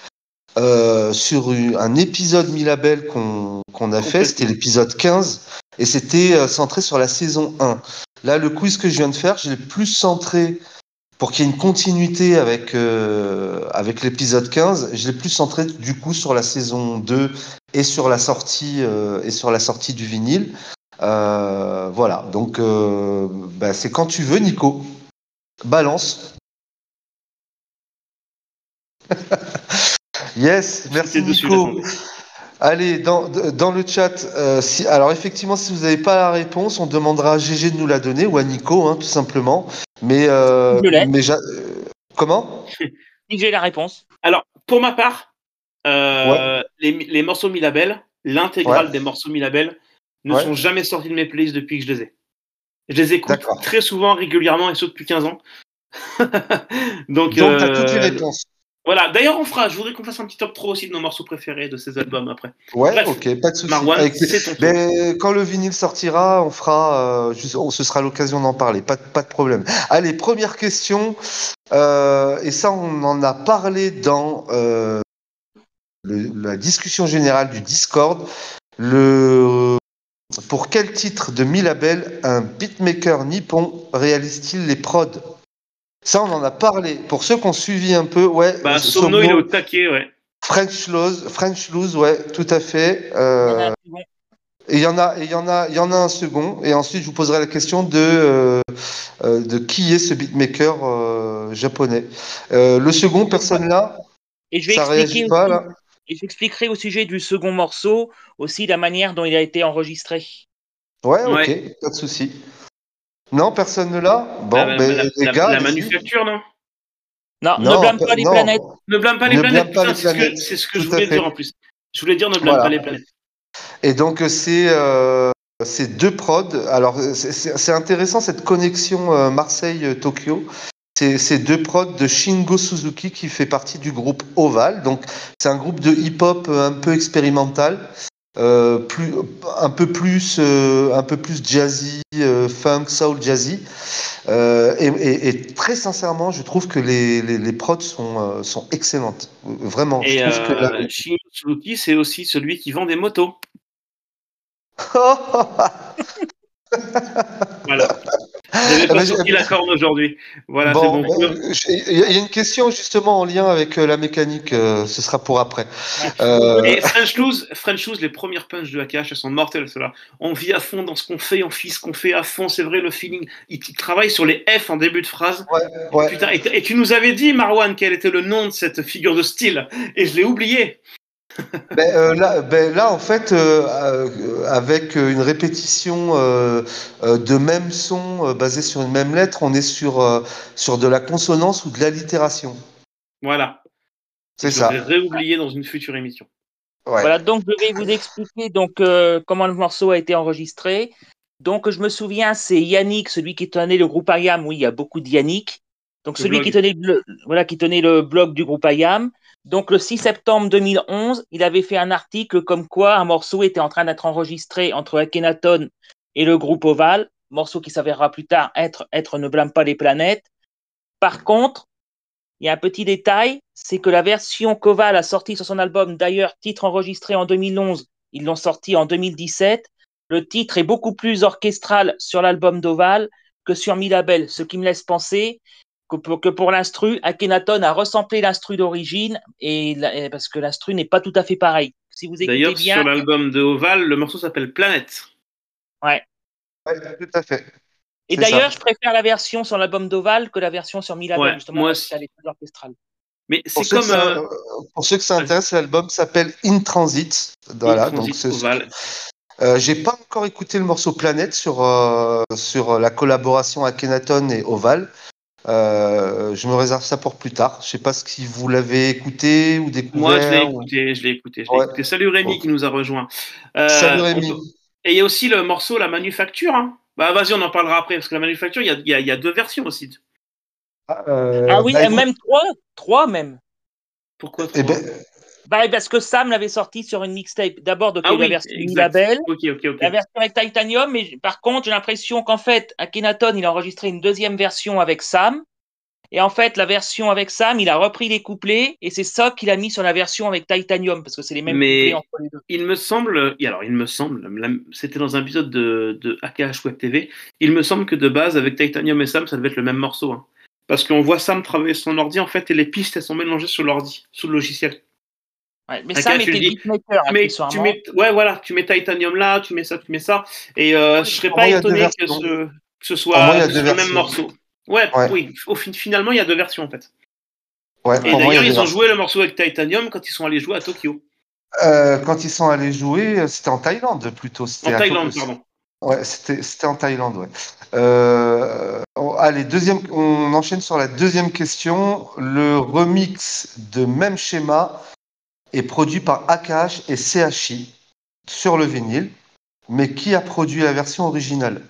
euh, sur un épisode mi-label qu'on qu'on a fait. C'était l'épisode 15 et c'était euh, centré sur la saison 1. Là, le quiz que je viens de faire, je l'ai plus centré pour qu'il y ait une continuité avec, euh, avec l'épisode 15. Je l'ai plus centré du coup sur la saison 2 et sur la sortie, euh, et sur la sortie du vinyle. Euh, voilà, donc euh, bah, c'est quand tu veux, Nico. Balance. yes, merci dessus, Nico. Allez, dans, dans le chat, euh, si, alors effectivement, si vous n'avez pas la réponse, on demandera à GG de nous la donner ou à Nico, hein, tout simplement. Mais, euh, Je l'ai. mais j'a- euh, comment? J'ai la réponse. Alors, pour ma part, euh, les, les morceaux mi-label, l'intégrale Ouais. des morceaux mi-label, ne Ouais. sont jamais sortis de mes playlists depuis que je les ai. Je les écoute D'accord. très souvent, régulièrement, et ce depuis 15 ans. Donc, Donc, tu as euh, toutes les réponses. Voilà, d'ailleurs, on fera, je voudrais qu'on fasse un petit top 3 aussi de nos morceaux préférés de ces albums après. Ouais, bref. ok, pas de souci. Marwan, Avec-. Mais quand le vinyle sortira, on fera, euh, juste- on- ce sera l'occasion d'en parler, pas, de- pas de problème. Allez, première question, euh, et ça on en a parlé dans euh, le- la discussion générale du Discord. Le, pour quel titre de mi-label un beatmaker nippon réalise-t-il les prods? Ça on en a parlé. Pour ceux qui ont suivi un peu, ouais. Bah, Somno, Somno, il est au taquet, ouais. French Loose, French Loose, ouais, tout à fait. Euh, et il y en a, et il y en a, il y en a un second. Et ensuite, je vous poserai la question de euh, euh, de qui est ce beatmaker euh, japonais. Euh, le second, personne là, Et je vais ça expliquer pas là. et j'expliquerai au sujet du second morceau aussi la manière dont il a été enregistré. Ouais, ok, Ouais. pas de souci. Non, personne ne l'a. Bon, la, ben, la- les gars, la manufacture, non Non, Non, ne blâme pas les non. planètes. Ne blâme pas les Ne planètes, putain, c'est ce que, planètes. c'est ce que je Tout voulais dire en plus. Je voulais dire ne blâme Voilà. pas les planètes. Et donc euh, c'est euh, c'est deux prods. Alors c'est- c'est c'est intéressant cette connexion euh, Marseille-Tokyo. C'est c'est deux prods de Shingo Suzuki qui fait partie du groupe Oval. Donc c'est un groupe de hip-hop un peu expérimental, euh, plus un peu plus euh, un peu plus jazzy, euh, funk, soul jazzy. Euh, et, et- et très sincèrement, je trouve que les, les, les prods sont sont excellentes. Vraiment. Et je que la- Shin Suzuki, c'est aussi celui qui vend des motos. Voilà. J'avais Ah, pas mais sorti j'ai- la corne aujourd'hui. Voilà, Bon, c'est bon. euh, il y a une question justement en lien avec euh, la mécanique, euh, ce sera pour après. Euh, Et French Loose, French Loose, les premières punches de AKH, elles sont mortelles, ceux-là. On vit à fond dans ce qu'on fait, on fait ce qu'on fait à fond, c'est vrai, le feeling. Il, il travaille sur les F en début de phrase. ouais. Putain, et, et tu nous avais dit, Marwan, quel était le nom de cette figure de style, et je l'ai oublié. Ben, euh, là, ben, là, en fait, euh, euh, avec une répétition euh, de même son euh, basé sur une même lettre, on est sur, euh, sur de la consonance ou de l'allitération. Voilà. C'est Je ça. l'ai réoublié dans une future émission. Ouais. Voilà, donc je vais vous expliquer donc euh, comment le morceau a été enregistré. Donc je me souviens, c'est Yannick, celui qui tenait le groupe IAM. Oui, il y a beaucoup de Yannick. Donc Le celui blog. qui tenait le, voilà qui tenait le blog du groupe IAM. Donc le 6 septembre 2011, il avait fait un article comme quoi un morceau était en train d'être enregistré entre Akhenaton et le groupe Oval, morceau qui s'avérera plus tard être être ne blâme pas les planètes. Par contre, il y a un petit détail, c'est que la version qu'Oval a sortie sur son album, d'ailleurs, titre enregistré en 2011, ils l'ont sorti en 2017. Le titre est beaucoup plus orchestral sur l'album d'Oval que sur Milabel, ce qui me laisse penser que pour, que pour l'instru, Akhenaton a resamplé l'instru d'origine et, parce que l'instru n'est pas tout à fait pareil. Si vous écoutez D'ailleurs, bien, sur l'album de Oval, le morceau s'appelle Planète. ouais. Ouais, tout à fait. Et C'est d'ailleurs, ça. je préfère la version sur l'album d'Oval que la version sur Milabel, Ouais, justement, moi parce est plus orchestrale. Mais Pour c'est ceux, comme que ça, euh, pour ceux que ça intéresse, l'album s'appelle In Transit. Voilà, In Transit donc c'est- Oval. Euh, J'ai pas encore écouté le morceau Planète sur, euh, sur la collaboration à Kenaton et Oval. Euh, je me réserve ça pour plus tard. Je sais pas si vous l'avez écouté ou découvert. Moi, je l'ai ou- écouté, je l'ai écouté, je l'ai Ouais. écouté. Salut Rémi Bon. qui nous a rejoint. Euh, Salut Rémi. Et il y a aussi le morceau La Manufacture. Hein. Bah vas-y, on en parlera après, parce que La Manufacture, il y a, il y a- il y a deux versions aussi. Ah, euh, ah oui, bah, même trois, trois même. Pourquoi eh trois ben, Bah, parce que Sam l'avait sorti sur une mixtape. D'abord, donc, Ah oui, la version. Label, la version avec Titanium, mais par contre, j'ai l'impression qu'en fait, Akhenaton, il a enregistré une deuxième version avec Sam. Et en fait, la version avec Sam, il a repris les couplets, et c'est ça qu'il a mis sur la version avec Titanium, parce que c'est les mêmes Mais- couplets entre les deux. Il me semble, et alors il me semble, c'était dans un épisode de, de AKH Web TV, il me semble que de base, avec Titanium et Sam, ça devait être le même morceau. hein. Parce qu'on voit Sam travailler son ordi, en fait, et les pistes, elles sont mélangées sur l'ordi, sous le logiciel. Ouais, mais était le dis. beatmaker, Tu mets, tu accessoirement. mets, ouais, voilà, tu mets Titanium là, tu mets ça, tu mets ça, et euh, je serais pas moi, étonné que versions. ce, que ce Pour soit le même morceau. Ouais, Ouais. oui, au fin, finalement, il y a deux versions, en fait. ouais, Et d'ailleurs, ils ont joué le morceau avec Titanium quand ils sont allés jouer à Tokyo. Euh, quand ils sont allés jouer, euh, c'était en Thaïlande plutôt. En Thaïlande, Tokyo. pardon. Ouais, c'était c'était en Thaïlande, ouais. Euh, on- allez, deuxième, on enchaîne sur la deuxième question. Le remix de même schéma est produit par AKH et CHI sur le vinyle. Mais qui a produit la version originale?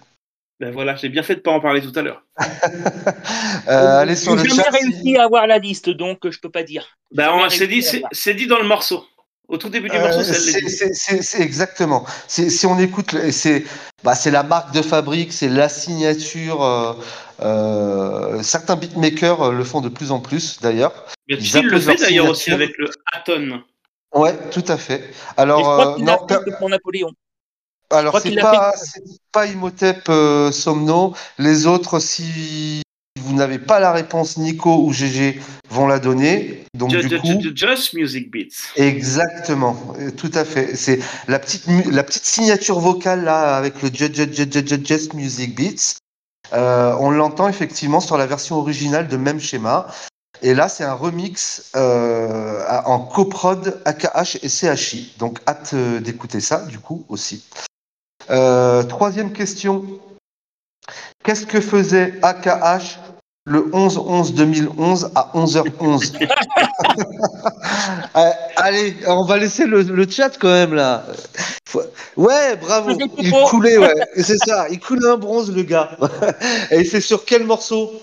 Ben voilà, j'ai bien fait de pas en parler tout à l'heure. Euh, Allez sur J'ai le jamais chat. réussi à avoir la liste, donc je peux pas dire. Ben, on- dit, c'est dit dans le morceau. Au tout début du Euh, morceau, c'est exactement. Si on écoute, c'est bah, c'est la marque de fabrique, c'est la signature. euh, euh, certains beatmakers le font de plus en plus, d'ailleurs. Mais ils Chill le apposent fait leur d'ailleurs aussi signature. avec le Aton. Ouais, tout à fait. Et je Alors, crois non, fait que pour Napoléon. alors c'est pas, c'est pas Imhotep euh, Somno. Les autres, si vous n'avez pas la réponse, Nico ou GG vont la donner. Donc Ju- du coup, Just Music Beats. exactement, euh, tout à fait. C'est la petite, la petite signature vocale là avec le Just, Just, Just, Just, Just Music Beats. Euh, on l'entend effectivement sur la version originale de même schéma. Et là, c'est un remix euh, en coprod AKH et CHI. Donc, hâte d'écouter ça, du coup, aussi. Euh, troisième question. Qu'est-ce que faisait AKH le 11-11-2011 à 11h11 Euh, Allez, on va laisser le, le chat quand même, là. Ouais, bravo. Il coulait, ouais. C'est ça. Il coulait un bronze, le gars. Et c'est sur quel morceau?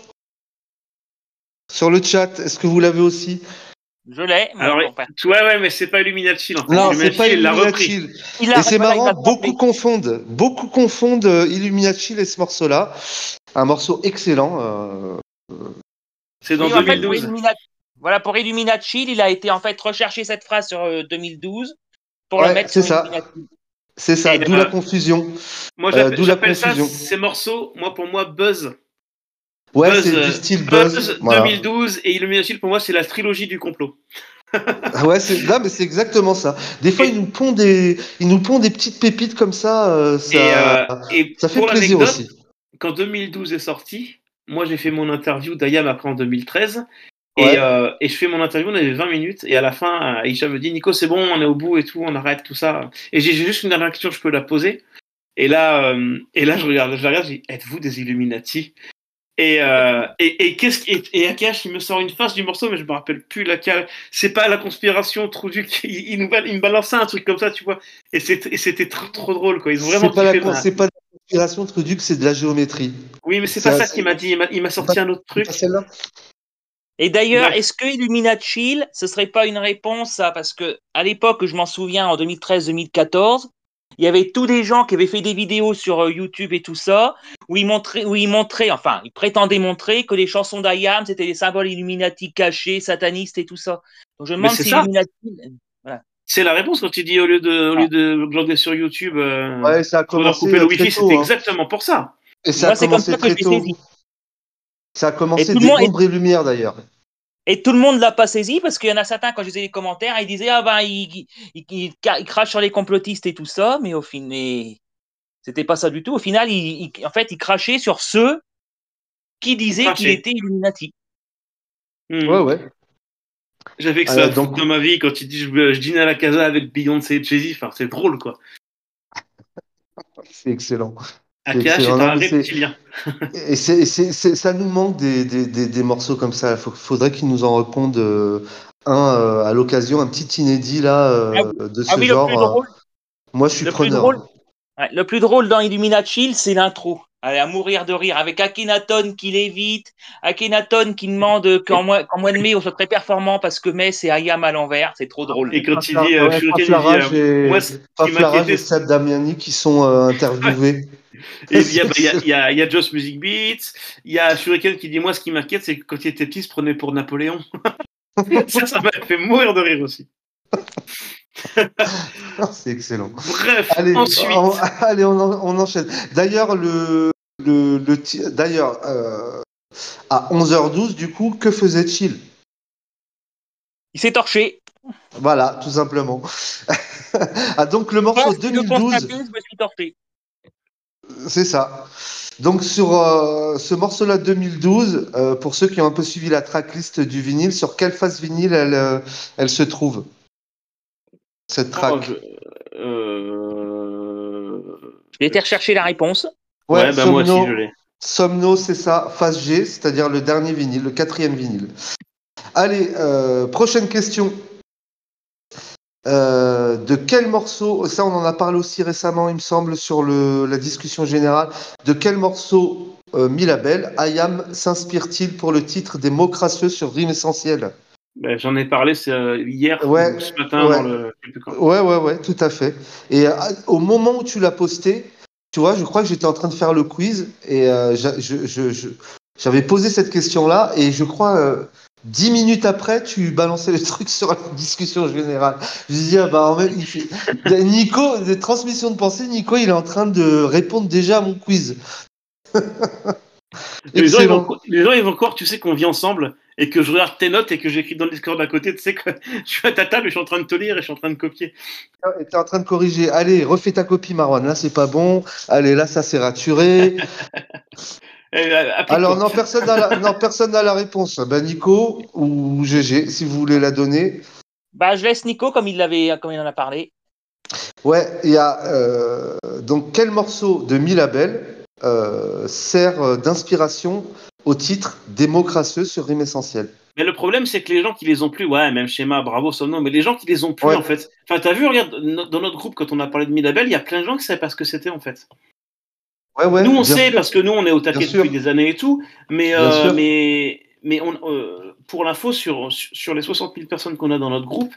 Sur le chat, est-ce que vous l'avez aussi? Je l'ai. Alors, ouais, ouais, mais c'est pas Illuminati en fait. Non, c'est pas il l'a repris. Illuminati. il a- Et c'est marrant, beaucoup confondent, beaucoup confondent euh, Illuminati et ce morceau-là. Un morceau excellent. euh, C'est dans Oui, en fait, pour 2012. Illuminati, voilà, pour Illuminati, il a été en fait recherché cette phrase sur euh, 2012 pour Ouais, le mettre c'est sur ça. Illuminati. c'est ça, d'où euh, la confusion. Moi, Euh, j'appelle la ça, confusion. ces morceaux, moi, pour moi, Buzz. Ouais, Buzz, c'est euh, du style Buzz, Buzz. voilà. 2012 et Illuminati, pour moi, c'est la trilogie du complot. Ouais, c'est là, mais c'est exactement ça. Des fois, Et- ils nous pondent des, ils nous pondent des petites pépites comme ça. euh, ça, Et, euh, et ça fait pour plaisir aussi. quand 2012 est sorti, moi j'ai fait mon interview d'Ayam après en 2013. Ouais. Et, euh, et je fais mon interview, on avait 20 minutes, et à la fin, Aïcha me dit Nico, c'est bon, on est au bout et tout, on arrête tout ça. Et j'ai juste une dernière question, je peux la poser? Et là, euh, et là je regarde, je la regarde, je dis Êtes-vous des Illuminati? Et, euh, et, et, qu'est-ce et, et Akash, il me sort une face du morceau, mais je me rappelle plus laquelle. C'est pas la conspiration, Truduc. Il, il, nous, il me balançait un truc comme ça, tu vois. Et c'était trop, trop drôle, quoi. Ils ont vraiment C'est pas, la, c'est pas Truduc, c'est de la géométrie. Oui, mais c'est pas ça qu'il m'a dit. Il m'a sorti un autre truc. Et d'ailleurs, est-ce que Illuminati, ce serait pas une réponse à parce que à l'époque, je m'en souviens, en 2013-2014, il y avait tous des gens qui avaient fait des vidéos sur euh, YouTube et tout ça, où ils montraient, où ils montraient, enfin, ils prétendaient montrer que les chansons d'Ayam, c'était des symboles Illuminati cachés, satanistes et tout ça. Donc je me demande si Illuminati. C'est la réponse quand tu dis au lieu de, au lieu de glander sur YouTube, euh, ouais, ça a commencé couper le wifi, c'était hein. exactement pour ça. Et ça Moi, a commencé comme ça très tôt. Ça a commencé des ombres et lumières d'ailleurs. Et tout le monde l'a pas saisi parce qu'il y en a certains, quand je lisais les commentaires, ils disaient Ah ben, il, il, il, il crache sur les complotistes et tout ça, mais au final, c'était pas ça du tout. Au final, il, en fait, il crachait sur ceux qui disaient qu'il était Illuminati. Mmh. Ouais, ouais. J'avais que ça euh, donc... dans ma vie quand il dit je, je dîne à la casa avec Beyoncé et Jay-Z. Enfin, c'est drôle, quoi. c'est excellent. AKH est un reptilien. Et c'est, ça nous manque des, des, des, des, morceaux comme ça. Il faudrait qu'ils nous en répondent euh, un euh, à l'occasion, un petit inédit là euh, ah, de ce ah oui, genre. Drôle, moi, je suis le preneur. Plus drôle, ouais, le plus drôle dans Illuminati, c'est l'intro. Allez, à mourir de rire avec Akhenaton qui l'évite, Akhenaton qui demande qu'en mois, qu'en mois de mai on soit très performant parce que mai c'est Ayam à l'envers, c'est trop drôle. Et quand il dit, euh, ouais, Faflarage et, moi, et Seb Damiani qui sont euh, interviewés. Il y, y, y, y, a Joss Music Beats, il y a Shuriken qui dit Moi, ce qui m'inquiète, c'est que quand il était petit, il se prenait pour Napoléon. ça, ça m'a fait mourir de rire aussi. c'est excellent. Bref, allez, ensuite. On, allez, on, on enchaîne. D'ailleurs, le, le, le d'ailleurs, euh, à 11h12, du coup, que faisait Chill? Il s'est torché. Voilà, tout simplement. ah, donc le morceau 2012. Je me suis torché. C'est ça. Donc sur euh, ce morceau-là 2012, euh, pour ceux qui ont un peu suivi la tracklist du vinyle, sur quelle face vinyle elle, euh, elle se trouve? Cette track? Oh, je... Euh... je vais été rechercher la réponse. Ouais, ouais bah Somno, moi aussi je l'ai. Somno, c'est ça, face G, c'est-à-dire le dernier vinyle, le quatrième vinyle. Allez, euh, prochaine question. Euh, de quel morceau, ça on en a parlé aussi récemment, il me semble, sur le, la discussion générale, de quel morceau euh, Milabel, Ayam s'inspire-t-il pour le titre des mots crasseux sur rime essentielle ben, J'en ai parlé euh, hier, ouais, ce matin. Ouais. Dans le... ouais, ouais, ouais, tout à fait. Et euh, au moment où tu l'as posté, tu vois, je crois que j'étais en train de faire le quiz et euh, j'avais posé cette question-là et je crois euh, dix minutes après, tu balançais le truc sur la discussion générale. Je dis, ah bah, en il fait... Nico, de transmission de pensée, Nico, il est en train de répondre déjà à mon quiz. les, gens, ils vont, les gens, ils vont croire, tu sais, qu'on vit ensemble et que je regarde tes notes et que j'écris dans le Discord d'à côté, tu sais que je suis à ta table et je suis en train de te lire et je suis en train de copier. Tu es en train de corriger. Allez, refais ta copie, Marwan. Là, c'est pas bon. Allez, là, ça s'est raturé. euh, Alors, non, personne n'a la, non, personne n'a la réponse. Ben, Nico ou GG, si vous voulez la donner. Bah, je laisse Nico comme il, l'avait, comme il en a parlé. Ouais, il y a. Euh, donc, quel morceau de Milabel euh, sert d'inspiration au titre démocratie sur rime essentielle. Mais le problème, c'est que les gens qui les ont plus, ouais, même schéma, bravo, son nom, mais les gens qui les ont plus, ouais. en fait. Enfin, t'as vu, regarde, dans notre groupe, quand on a parlé de Midabel, il y a plein de gens qui savaient pas ce que c'était, en fait. Ouais, ouais, nous, on sait, sûr. parce que nous, on est au taquet depuis des années et tout, mais, euh, mais, mais on, euh, pour l'info, sur, sur les 60 000 personnes qu'on a dans notre groupe,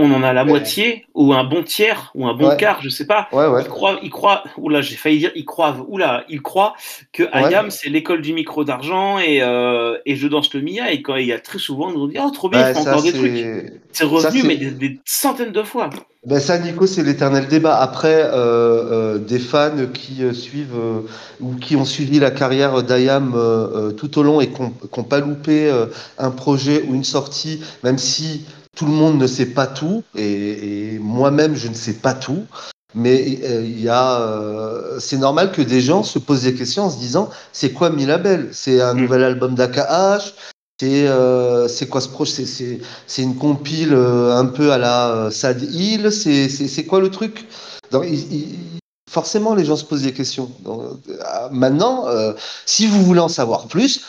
on en a la ouais. moitié ou un bon tiers ou un bon Ouais. quart, je sais pas. Ouais. Ils croient, ils croient, oula, j'ai failli dire, ils croient, oula, ils croient que Ayam c'est l'école du micro d'argent et, euh, et je danse le Mia et quand il y a très souvent, on nous dit, oh trop bien, il fait ça, encore des trucs. C'est revenu, mais des, des centaines de fois. Ben ça, Nico, c'est l'éternel débat. Après, euh, euh, des fans qui suivent ou qui ont suivi la carrière d'Ayam tout au long et qui n'ont pas loupé un projet ou une sortie, même si tout le monde ne sait pas tout, et, et moi-même, je ne sais pas tout. Mais euh, il y a, euh, c'est normal que des gens se posent des questions en se disant, c'est quoi Milabel C'est un Mm. nouvel album d'AKH c'est euh, c'est quoi ce projet? C'est- une compile euh, un peu à la Sad Hill? C'est quoi le truc? Donc, il- il- forcément, les gens se posent des questions. Donc, euh, maintenant, si vous voulez en savoir plus,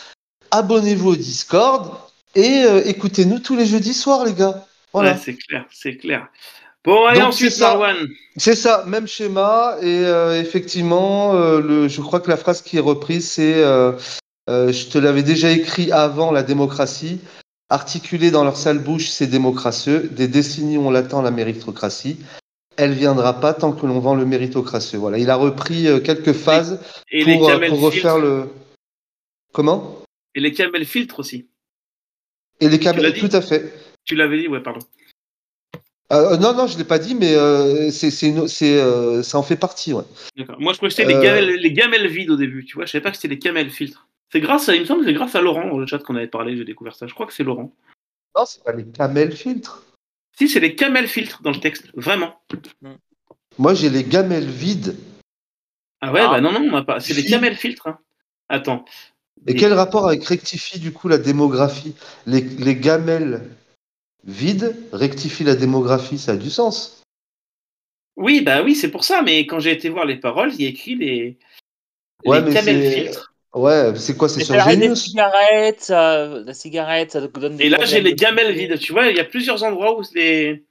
abonnez-vous au Discord et euh, écoutez-nous tous les jeudis soirs, les gars. Voilà. Ouais, c'est clair, c'est clair. Bon, allez, Donc, ensuite, c'est ça. Marwan. C'est ça, même schéma. Et euh, effectivement, euh, le, je crois que la phrase qui est reprise, c'est Je te l'avais déjà écrit avant la démocratie. Articulée dans leur sale bouche, c'est démocracieux. Des décennies, on l'attend, la méritocratie. Elle viendra pas tant que l'on vend le méritocracieux. Voilà, il a repris quelques phases Et pour, refaire filtres. le. Comment? Et les camel filtres aussi. Et les dit tout à fait. Tu l'avais dit, ouais, pardon. Euh, non, non, je l'ai pas dit, mais euh, c'est, euh, ça en fait partie. Ouais. D'accord. Moi, je croyais que c'était Euh. les, gamelles, les gamelles vides au début, tu vois. Je savais pas que c'était les camel filtres. C'est grâce à, il me semble que c'est grâce à Laurent dans le chat qu'on avait parlé, j'ai découvert ça. Je crois que c'est Laurent. Non, c'est pas les camels filtres. Si, c'est les camel filtres dans le texte, vraiment. Moi, j'ai les gamelles vides. Ah ouais, Ah. bah non, non, on n'a pas. C'est les Si. camel filtres. hein. Attends. Et Et- quel rapport avec rectifie du coup la démographie? Les, les gamelles vides rectifient la démographie, ça a du sens. Oui, bah oui, c'est pour ça, mais quand j'ai été voir les paroles, il y a écrit les, Ouais, les mais camel c'est- filtres. Ouais, c'est quoi C'est sur Genius? cigarettes, ça, la cigarette, ça donne des Et là, j'ai les gamelles vides. Tu vois, il y a plusieurs endroits où les.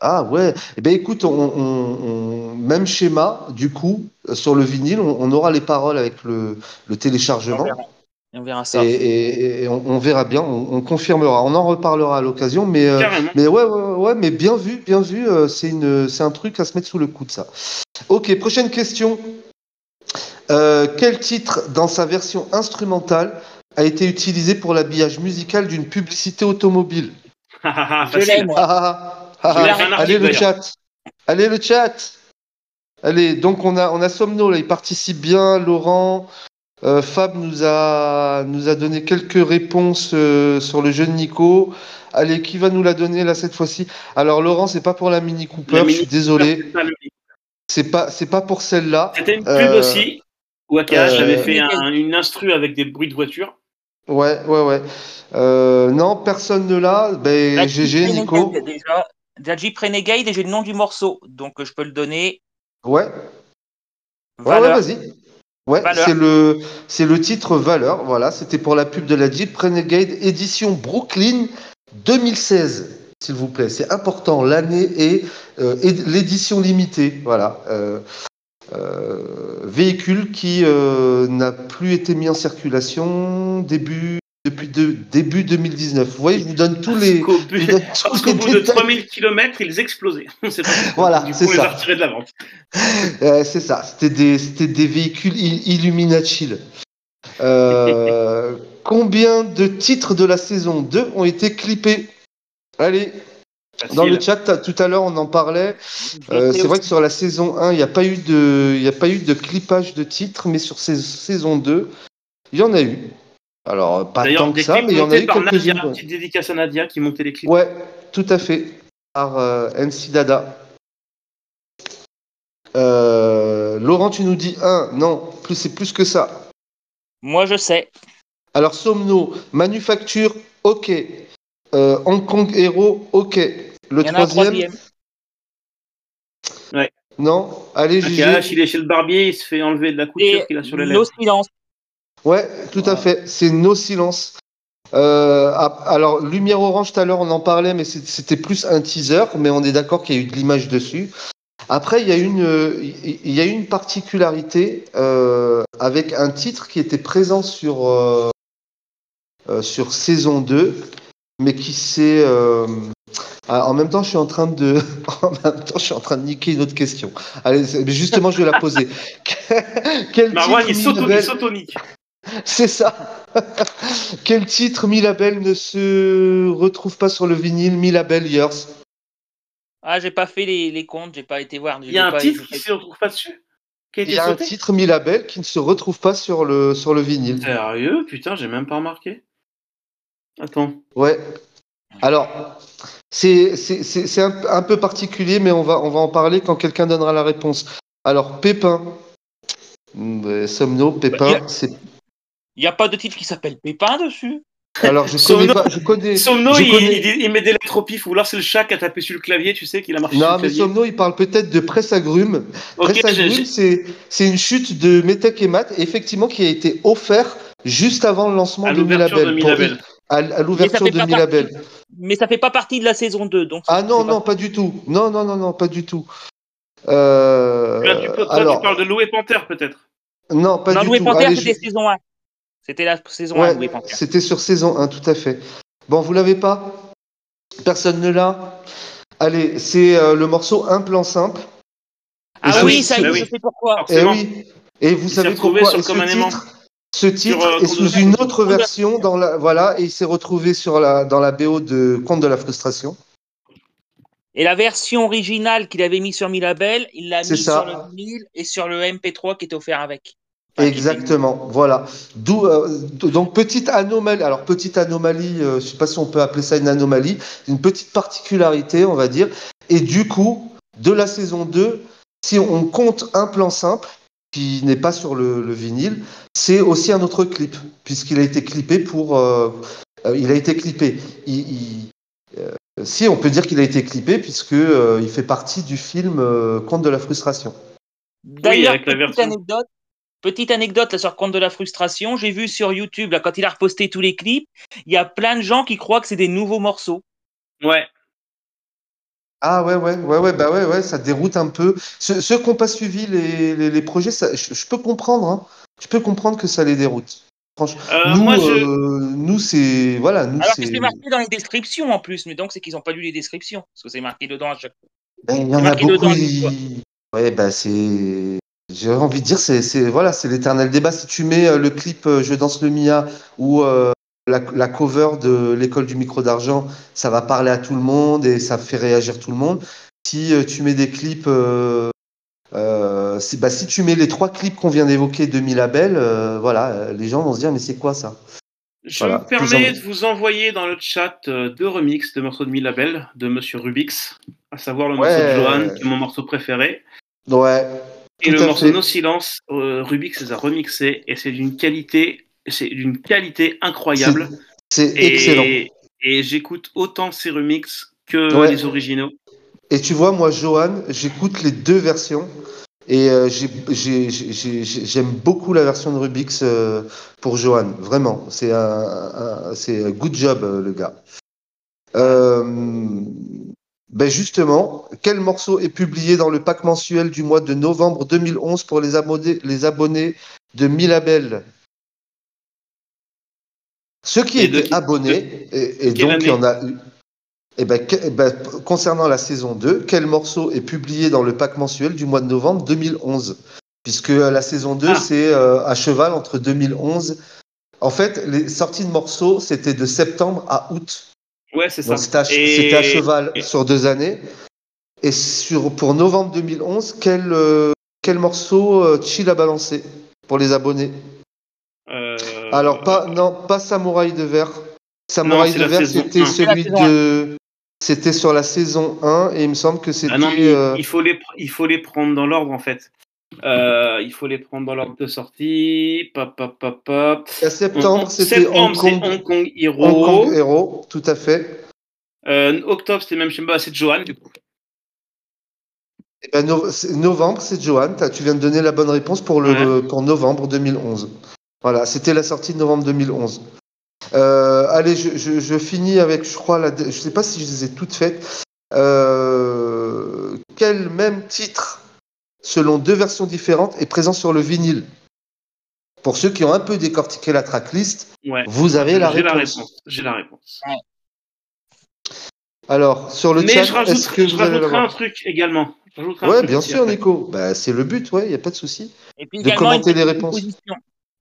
Ah ouais. Eh ben écoute, on, on- on- même schéma du coup euh, sur le vinyle, on, on aura les paroles avec le, le On téléchargement. verra. On verra ça. Et, et- et on, on verra bien, on, on confirmera, on en reparlera à l'occasion, mais euh. Mais ouais, ouais, ouais, mais bien vu, bien vu, euh, c'est une, c'est un truc à se mettre sous le coude, ça. Ok, prochaine question. Euh, quel titre, dans sa version instrumentale, a été utilisé pour l'habillage musical d'une publicité automobile? Ah, Je Facile. l'ai, moi. Ah, ah, ah, ah, Allez le chat, allez le chat. Allez, donc on a, on a Somno là, il participe bien. Laurent, euh, Fab nous a, nous a donné quelques réponses euh, sur le jeune Nico. Allez, qui va nous la donner là cette fois-ci? Alors Laurent, c'est pas pour la Mini Cooper, La je Mini suis désolé, C'est pas c'est pas, pour celle-là. C'était une pub Euh, aussi, où AKH euh, avait fait un- une instru avec des bruits de voiture. Ouais, ouais, ouais. Euh, non, personne ne l'a. Ben, GG, Nico. Déjà. Renegade et j'ai le nom du morceau, donc je peux le donner. Ouais, ouais, vas-y. Ouais, c'est le, c'est le titre Valeur. Voilà, c'était pour la pub de la Jeep Renegade édition Brooklyn 2016, s'il vous plaît. C'est important, l'année et, euh, et l'édition limitée. Voilà. Euh, euh, véhicule qui n'a plus été mis en circulation début, depuis de- début 2019. Vous voyez, je vous donne tous les. Parce qu'au les bout de détails. 3000 km, ils explosaient. Voilà, c'est les ça. a retirés de la vente. Euh, c'est ça, c'était des, c'était des véhicules il- Illuminati. Euh, combien de titres de la saison 2 ont été clippés? Allez, dans le chat, tout à l'heure on en parlait. Euh, c'est vrai que sur la saison 1, il n'y a, pas eu de- y a pas eu de clippage de titres, mais sur saison 2, il y en a eu. Alors, pas D'ailleurs, tant que ça, mais il y en a eu quelques-unes. Petite dédicace à Nadia qui montait les clips. Ouais, tout à fait. Par euh, NC Dada. Euh, Laurent, tu nous dis 1. Non, plus c'est plus que ça. Moi, je sais. Alors, Somno, Manufacture, ok. Euh, Hong Kong Hero, ok. Le Il y en a un troisième, troisième. non Allez, GG. il est chez le barbier, il se fait enlever de la couture qu'il a sur les nos lèvres. silences. Ouais, tout à fait. C'est No Silence. Euh, alors, Lumière Orange, tout à l'heure, on en parlait, mais c'était plus un teaser, mais on est d'accord qu'il y a eu de l'image dessus. Après, il y a une, il y a une particularité euh, avec un titre qui était présent sur, euh, sur saison 2, mais qui s'est. euh, ah, en même temps, je suis en train de, en même temps, je suis en train de niquer une autre question. Allez, justement, je vais la poser. Quel label- il s'autonique. c'est ça. Quel titre Mi Label ne se retrouve pas sur le vinyle Mi Label Years? Ah, j'ai pas fait les, les comptes, j'ai pas été voir. Il y a un pas- titre qui se retrouve pas dessus? Il y a un titre Mi Label qui ne se retrouve pas sur le, sur le vinyle. Sérieux? Putain, j'ai même pas remarqué. Attends. Ouais. Alors, c'est c'est- c'est- c'est un, un peu particulier, mais on va, on va en parler quand quelqu'un donnera la réponse. Alors, Pépin. Mm, Somno, Bah, y Pépin, a- c'est. Il n'y a pas de titre qui s'appelle Pépin dessus. Alors, je Somno- connais pas. Je connais. Somno, je il, connais- il dit- il met des lettres au pif, ou alors c'est le chat qui a tapé sur le clavier, tu sais, qu'il a marché Non, sur le mais clavier. Somno, il parle peut-être de presse agrumes. Ok, Presse j'ai- c'est une chute de Metec et Mat, effectivement, qui a été offert juste avant le lancement à de Milabel. pour-. À, à l'ouverture de pas Milabel. Mais ça fait pas partie de la saison 2. Donc Ah non, pas- non, pas du tout. Non, non, non, non, pas du tout. Euh, Là, tu, peux- alors, tu parles de Loué Panther, peut-être non, pas non, du Louis tout. Panther, c'était saison 1. C'était la saison 1, Ouais, Louis Panther. c'était sur saison 1, tout à fait. Bon, vous l'avez pas? Personne ne l'a? Allez, c'est euh, le morceau Un plan simple. Ah ce- oui, ça y bah est, oui. je sais pourquoi. Et Forcément. oui. Et vous Il savez pourquoi sur Et ce un aimant. titre, ce titre euh, est sous une autre version dans la voilà et il s'est retrouvé sur la dans la BO de Conte de la frustration. Et la version originale qu'il avait mis sur Milabel, il l'a C'est mis ça. sur le vinyle et sur le MP3 qui était offert avec. Exactement, voilà. D'où euh, donc petite anomalie. Alors petite anomalie, euh, je sais pas si on peut appeler ça une anomalie, une petite particularité, on va dire. Et du coup, de la saison 2, si on compte un plan simple qui n'est pas sur le, le vinyle, c'est aussi un autre clip puisqu'il a été clippé pour. euh, euh, il a été clippé. Il- il- euh, si on peut dire qu'il a été clippé puisque euh, il fait partie du film euh, Conte de la frustration. D'ailleurs, avec la petite version. anecdote, petite anecdote là, sur compte de la frustration, j'ai vu sur YouTube, là, quand il a reposté tous les clips, il y a plein de gens qui croient que c'est des nouveaux morceaux. Ouais. Ah ouais, ouais, ouais, ouais, bah ouais, ouais, ça déroute un peu. Ceux, ceux qui n'ont pas suivi les, les, les projets, ça, je, je peux comprendre, hein. Je peux comprendre que ça les déroute. Franchement, Euh, nous, moi, je... euh, nous c'est, voilà, nous Alors que c'est. c'est marqué dans les descriptions en plus, mais donc c'est qu'ils n'ont pas lu les descriptions, parce que c'est marqué dedans à chaque fois. Ben, il y c'est en a marqué beaucoup. dedans, ils- Ouais, bah c'est. J'ai envie de dire, c'est, c'est, voilà, c'est l'éternel débat. Si tu mets euh, le clip euh, Je danse le Mia ou euh, la, la cover de l'école du micro d'argent, ça va parler à tout le monde et ça fait réagir tout le monde. Si euh, tu mets des clips, euh, euh, si, bah, si tu mets les trois clips qu'on vient d'évoquer de Milabel, euh, voilà, les gens vont se dire mais c'est quoi ça? Je Voilà, me permets de vous envoyer dans le chat deux remixes de morceaux de Milabel de Monsieur Rubix, à savoir le morceau de. Johan, qui est mon morceau préféré, Ouais. Et le morceau fait. No Silence, euh, Rubix les a remixés, et c'est d'une qualité, c'est d'une qualité incroyable. C'est excellent. et j'écoute autant ces remixes que Ouais. les originaux. Et tu vois, moi, Johan, j'écoute les deux versions. Et euh, j'ai- j'ai- j'ai- j'ai- j'aime beaucoup la version de Rubix euh, pour Johan. Vraiment. C'est un, un- good job, euh, le gars. Euh, ben justement, quel morceau est publié dans le pack mensuel du mois de novembre 2011 pour les abonnés, les abonnés de Milabel? Ceux qui Et étaient abonnés, et, et donc il y en a eu. Eh ben, que- eh ben, concernant la saison 2, quel morceau est publié dans le pack mensuel du mois de novembre 2011 Puisque euh, la saison 2, Ah. c'est euh, à cheval entre 2011. En fait, les sorties de morceaux, c'était de septembre à août. Ouais, c'est ça. C'était à, che- Et- c'était à cheval et- sur deux années. Et sur, pour novembre 2011, quel, euh, quel morceau euh, Chill a balancé pour les abonnés? Euh, Alors, pas, non, pas Samouraï de verre. Samouraï de verre, c'était 1. C'est la celui de. C'était sur la saison 1 et il me semble que c'était. Ah non, euh, il, faut les, il faut les prendre dans l'ordre en fait. Euh, il faut les prendre dans l'ordre de sortie. Pop, pop, pop, pop. à septembre, c'était Hong Hong Kong Hero. Hong Kong Hero, tout à fait. Euh, octobre, c'était même chez moi, c'est Johan du coup. Et ben, no- novembre, c'est Johan. Tu viens de donner la bonne réponse pour, le, pour novembre 2011. Voilà, c'était la sortie de novembre 2011. Euh, allez, je, je- je finis avec, je crois, la, je sais pas si je les ai toutes faites. Euh, quel même titre, selon deux versions différentes, est présent sur le vinyle Pour ceux qui ont un peu décortiqué la tracklist, Ouais. vous avez la réponse. J'ai la réponse. Alors, sur le Mais chat, je, est-ce rajoute, que je rajouterai un truc également. Je Ouais, bien sûr. Nico. Bah, c'est le but, ouais, il n'y a pas de souci. Et puis De également une commenter les réponses. supposition.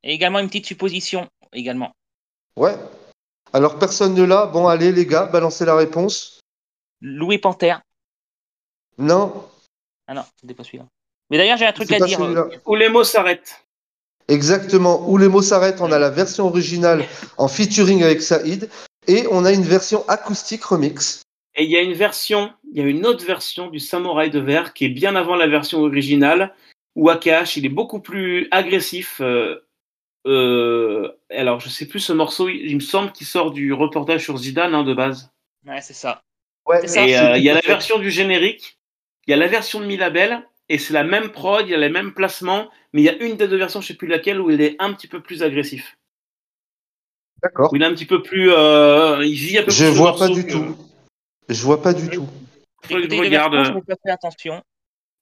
Et également une petite supposition également. Ouais. Alors, personne ne l'a. Bon, allez, les gars, balancez la réponse. Louis Panther. Non, Ah non, c'était pas celui-là. Mais d'ailleurs, j'ai un truc à dire. euh, Où les mots s'arrêtent. Exactement. Où les mots s'arrêtent, on a la version originale en featuring avec Saïd. Et on a une version acoustique remix. Et il y a une version, il y a une autre version du Samouraï de verre qui est bien avant la version originale, où Akash, il est beaucoup plus agressif euh, euh, alors, je sais plus ce morceau, il, il me semble qu'il sort du reportage sur Zidane hein, de base. Ouais, c'est ça. Ouais, C'est ça. Et euh, il y a la version du générique, il y a la version de Milabel, et c'est la même prod, il y a les mêmes placements, mais il y a une des deux versions, je sais plus laquelle, où il est un petit peu plus agressif. D'accord. Où il est un petit peu plus. euh, il vit un peu Je plus vois pas morceau du que- tout. Je vois pas du tout. Écoutez je regarde. versions, je vais pas faire attention.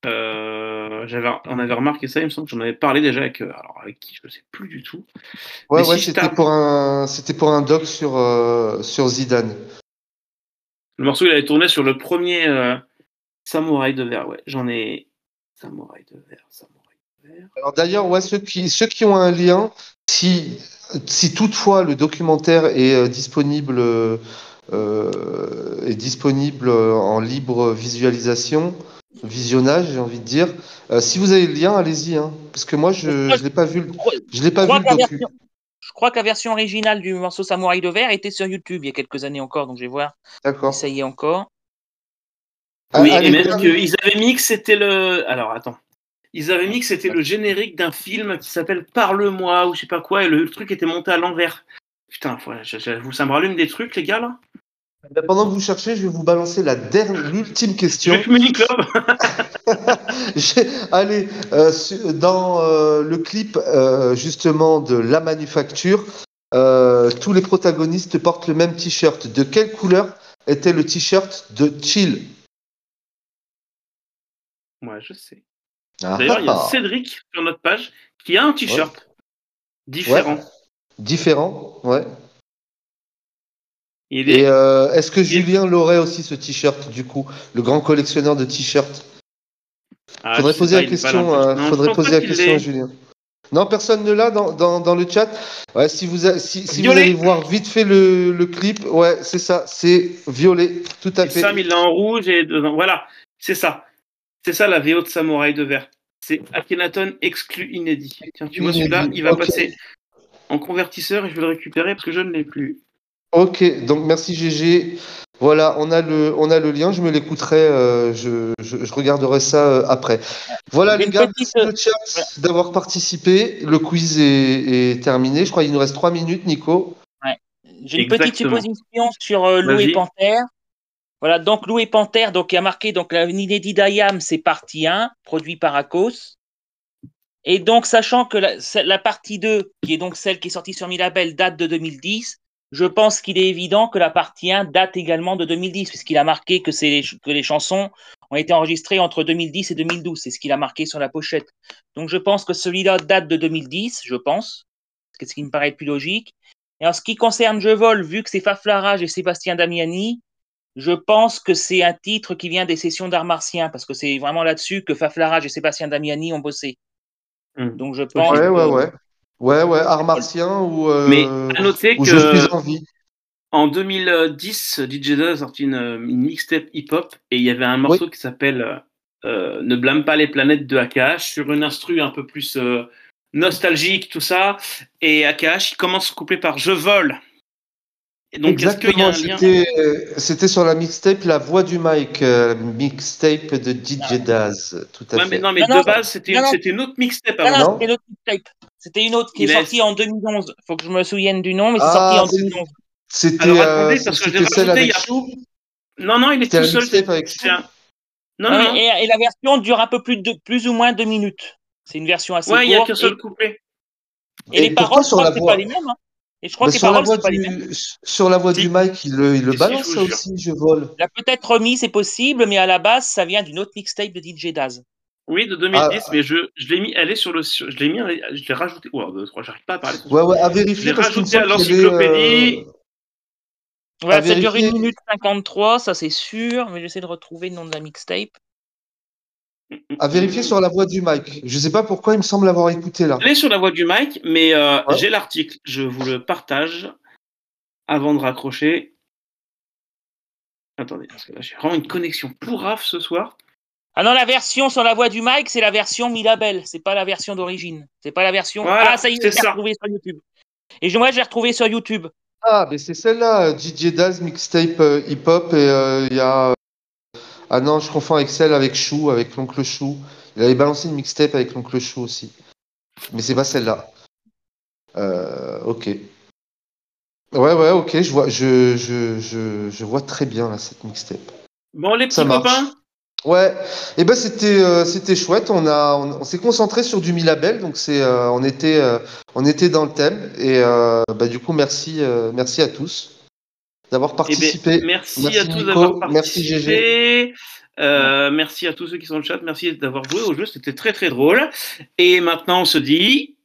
Euh, j'avais, on avait remarqué ça, il me semble que j'en avais parlé déjà avec, euh, alors avec qui, je sais plus du tout. Ouais, Mais ouais, si c'était pour un, c'était pour un doc sur euh, sur Zidane. Le morceau, il avait tourné sur le premier euh, Samouraï de verre, ouais. J'en ai. Samouraï de verre, Samouraï de verre. Alors d'ailleurs, ouais, ceux qui ceux qui ont un lien, si si toutefois le documentaire est euh, disponible euh, est disponible en libre visualisation, visionnage, j'ai envie de dire. euh, si vous avez le lien, allez-y, hein, parce que moi je je l'ai pas vu, le- je l'ai pas Je vu crois le que la docu. version- Je crois que la version originale du morceau Samouraï de verre était sur YouTube il y a quelques années encore, donc je vais voir D'accord. ça y est encore. Ah, Oui, allez, et même qu'ils avaient mis que c'était le. Alors, attends. Ils avaient mis que c'était le générique d'un film qui s'appelle Parle-moi ou je sais pas quoi, et le, truc était monté à l'envers. Putain, j'avoue, ça me rallume des trucs, les gars, là. Ben, Pendant que vous cherchez, je vais vous balancer la dernière, l'ultime question. J'ai- Allez, euh, dans euh, le clip euh, justement de La Manufacture, tous les protagonistes portent le même t-shirt. De quelle couleur était le t-shirt de Chill? Ouais, je sais. Ah, D'ailleurs, il y a ah, Cédric sur notre page qui a un t-shirt différent. Différent, ouais. Il est Et euh, est-ce que Julien l'aurait aussi ce t-shirt du coup, le grand collectionneur de t-shirts? Ah, Faudrait poser pas, la question. euh, Non, faudrait poser la question à. Julien. Non, personne ne l'a dans, dans, dans le chat? Ouais, si vous, a- si, si vous allez voir vite fait le, le clip, ouais, c'est ça, c'est violet, tout à Et fait. Sam, il l'a en rouge et dedans. Voilà, c'est ça. C'est ça la VO de Samouraï de verre. C'est Akhenaton exclu inédit. Tiens, tu vois celui-là, il va passer en convertisseur et je vais le récupérer parce que je ne l'ai plus. Ok, donc merci GG. Voilà, on a le, on a le lien, je me l'écouterai, euh, je, je, je regarderai ça euh, après. Voilà Une les gars, petite, merci le chat d'avoir participé. Le quiz est, est terminé. Je crois qu'il nous reste trois minutes, Nico. J'ai une petite supposition sur euh, Lou Vas-y. et Panther. Voilà, donc Lou et Panther, donc il a marqué donc la inédit d'Ayam, c'est partie 1, produit par Akos. Et donc, sachant que la, partie 2, qui est donc celle qui est sortie sur Milabel, date de 2010, je pense qu'il est évident que la partie 1 date également de 2010, puisqu'il a marqué que, les, que les chansons ont été enregistrées entre 2010 et 2012. C'est ce qu'il a marqué sur la pochette. Donc, je pense que celui-là date de 2010, je pense, ce qui me paraît le plus logique. Et en ce qui concerne Je vole, vu que c'est Faflarage et Sébastien Damiani, je pense que c'est un titre qui vient des sessions d'art martien, parce que c'est vraiment là-dessus que Faflarage et Sébastien Damiani ont bossé. Hmm. Donc je pense. Ouais, que- ouais, ouais. Ouais, ouais, art martien ou, euh, Mais à noter ou je suis que en vie. en 2010, DJ Daz a sorti une, une mixtape hip-hop et il y avait un morceau qui s'appelle euh, Ne blâme pas les planètes de AKH sur une instru un peu plus euh, nostalgique, tout ça. Et AKH, il commence coupé par Je vole. Et donc, Exactement, lien c'était c'était sur la mixtape La Voix du Mike, euh, mixtape de DJ Daz, tout à Ouais, fait. mais non, mais Non, de non, base, c'était une autre mixtape avant. non, Non. c'était une autre mixtape. C'était une autre qui Il est sortie en 2011. Faut que je me souvienne du nom, mais c'est Ah, sorti en c'est- 2011. C'était Alors, euh, c'était celle avec il y a- Chou Non, non, il est tout seul. c'est un- Non, non, non. et, et la version dure un peu plus de plus ou moins deux minutes. C'est une version assez Ouais, il n'y a courte. qu'un seul et, couplet. et les paroles, je sur crois la que c'est voix pas les mêmes. Et je crois Bah, que les sur, la paroles, voix c'est pas les mêmes. du, sur la voix Si. du Mike, il le, il le Si, si, balance je aussi, je vole. Il a peut-être remis, c'est possible, mais à la base, ça vient d'une autre mixtape de DJ Daz. Oui, de 2010, Ah. mais je, je l'ai mis, elle est sur le, sur- je l'ai mis, je l'ai rajouté. Oh, j'arrive pas à parler. Ouais, ouais, à Je l'ai vérifier qu'il me rajouté à l'encyclopédie. euh, Voilà, À ça dure vérifier. 1 minute 53, ça c'est sûr, mais j'essaie de retrouver le nom de la mixtape. À vérifier sur la voix du Mike. Je sais pas pourquoi il me semble l'avoir écouté là. Est sur la voie du mic, mais euh, Ouais. j'ai l'article. Je vous le partage avant de raccrocher. Attendez, parce que là, j'ai vraiment une connexion pourrave ce soir. Ah non, la version sur la voix du mic, c'est la version Milabel, c'est pas la version d'origine. C'est pas la version. Voilà, ah, ça y est, je ça. retrouvé sur YouTube. Et je- moi, je l'ai retrouvé sur YouTube. Ah, mais c'est celle-là, euh, DJ Daz, mixtape euh, hip-hop, et euh, il y a. Ah non, je confonds avec celle avec Chou, avec l'oncle Chou. Il avait balancé une mixtape avec l'oncle Chou aussi. Mais c'est pas celle-là. Euh, ok. Ouais, ouais, ok, je vois, je, je, je, je vois très bien là, cette mixtape. Bon, les petits copains, Ouais, et ben c'était euh, c'était chouette. On a on, on s'est concentré sur du Milabel, donc c'est euh, on était euh, on était dans le thème et bah, du coup merci merci à tous d'avoir eh ben, participé. merci, Merci à tous d'avoir merci participé. Euh, merci à tous ceux qui sont dans le chat. Merci d'avoir joué au jeu. C'était très très drôle. Et maintenant, on se dit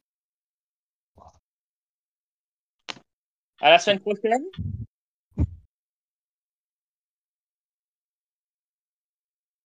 À la semaine prochaine.